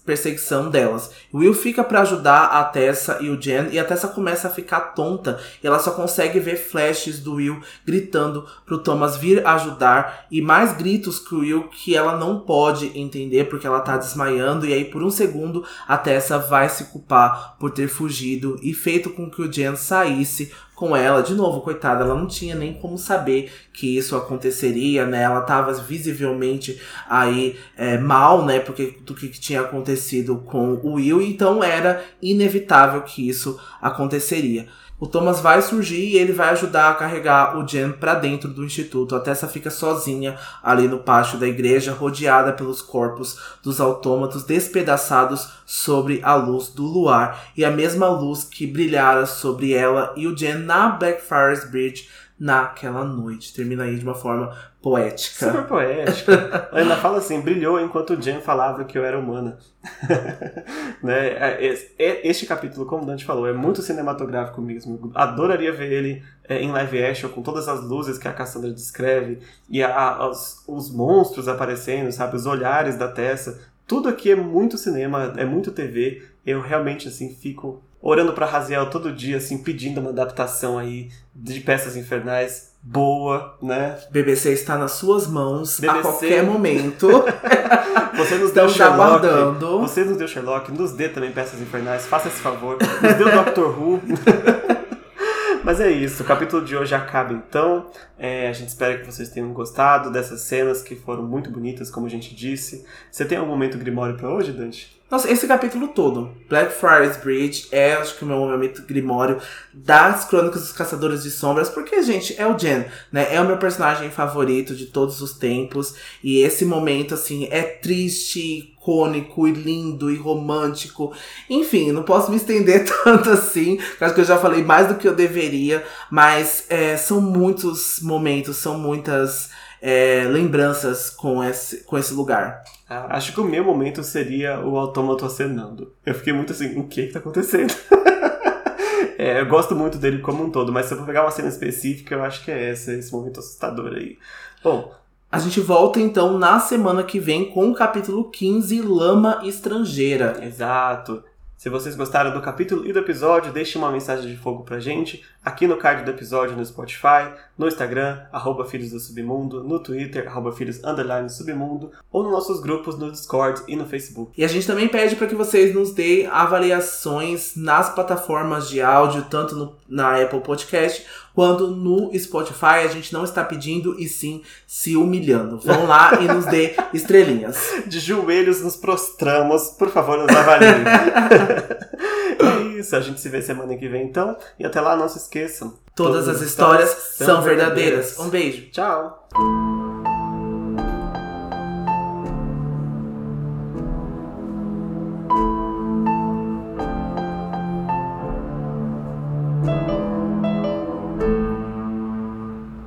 perseguição delas. Will fica para ajudar a Tessa e o Jen e a Tessa começa a ficar tonta e ela só consegue ver flashes do Will gritando pro Thomas vir ajudar e mais gritos que o Will que ela não pode entender porque ela tá desmaiando e aí por um segundo a Tessa vai se culpar por ter fugido e feito com que o Jen saísse com ela. De novo, coitada, ela não tinha nem como saber que isso aconteceria, né? Ela tava visivelmente aí é, mal, né? Porque do que tinha acontecido com o Will, então era inevitável que isso aconteceria. O Thomas vai surgir e ele vai ajudar a carregar o Jen para dentro do instituto. A Tessa fica sozinha ali no pátio da igreja, rodeada pelos corpos dos autômatos despedaçados sobre a luz do luar e a mesma luz que brilhara sobre ela e o Jen na Blackfriars Bridge naquela noite. Termina aí de uma forma poética. Super poética. Ela ainda fala assim, brilhou enquanto o Jen falava que eu era humana. né? É, é, este capítulo, como o Dante falou, é muito cinematográfico mesmo. Adoraria ver ele é, em live action, com todas as luzes que a Cassandra descreve, e a, os, os monstros aparecendo, sabe? Os olhares da Tessa. Tudo aqui é muito cinema, é muito TV. Eu realmente, assim, fico orando para Raziel todo dia, assim, pedindo uma adaptação aí de peças infernais boa, né? BBC está nas suas mãos BBC... a qualquer momento. Você nos deu Sherlock. Aguardando. Você nos deu Sherlock, nos dê também peças infernais, faça esse favor. Nos deu Doctor Who. Mas é isso, o capítulo de hoje acaba então. É, a gente espera que vocês tenham gostado dessas cenas que foram muito bonitas, como a gente disse. Você tem algum momento grimório para hoje, Dante? Nossa, esse capítulo todo, Blackfriars Bridge, é acho que o meu momento grimório das Crônicas dos Caçadores de Sombras, porque, gente, é o Jen, né? É o meu personagem favorito de todos os tempos. E esse momento, assim, é triste, icônico e lindo e romântico. Enfim, não posso me estender tanto assim, acho que eu já falei mais do que eu deveria, mas é, são muitos momentos, são muitas é, lembranças com esse, com esse lugar. Ah, acho que o meu momento seria o autômato acenando. Eu fiquei muito assim, o que está acontecendo? é, eu gosto muito dele como um todo, mas se eu for pegar uma cena específica, eu acho que é essa, esse momento assustador aí. Bom, a gente volta então na semana que vem com o capítulo 15, Lama Estrangeira. Exato. Se vocês gostaram do capítulo e do episódio, deixe uma mensagem de fogo pra gente aqui no card do episódio no Spotify, no Instagram, arroba Filhos do Submundo, no Twitter, arroba Filhos Underline Submundo, ou nos nossos grupos no Discord e no Facebook. E a gente também pede para que vocês nos deem avaliações nas plataformas de áudio, tanto no, na Apple Podcast quanto no Spotify. A gente não está pedindo e sim se humilhando. Vão lá e nos dê estrelinhas. De joelhos nos prostramos, por favor, nos avaliem. isso, a gente se vê semana que vem então. E até lá, não se esqueçam. Todas, Todas as histórias, histórias são verdadeiras. verdadeiras. Um beijo. Tchau.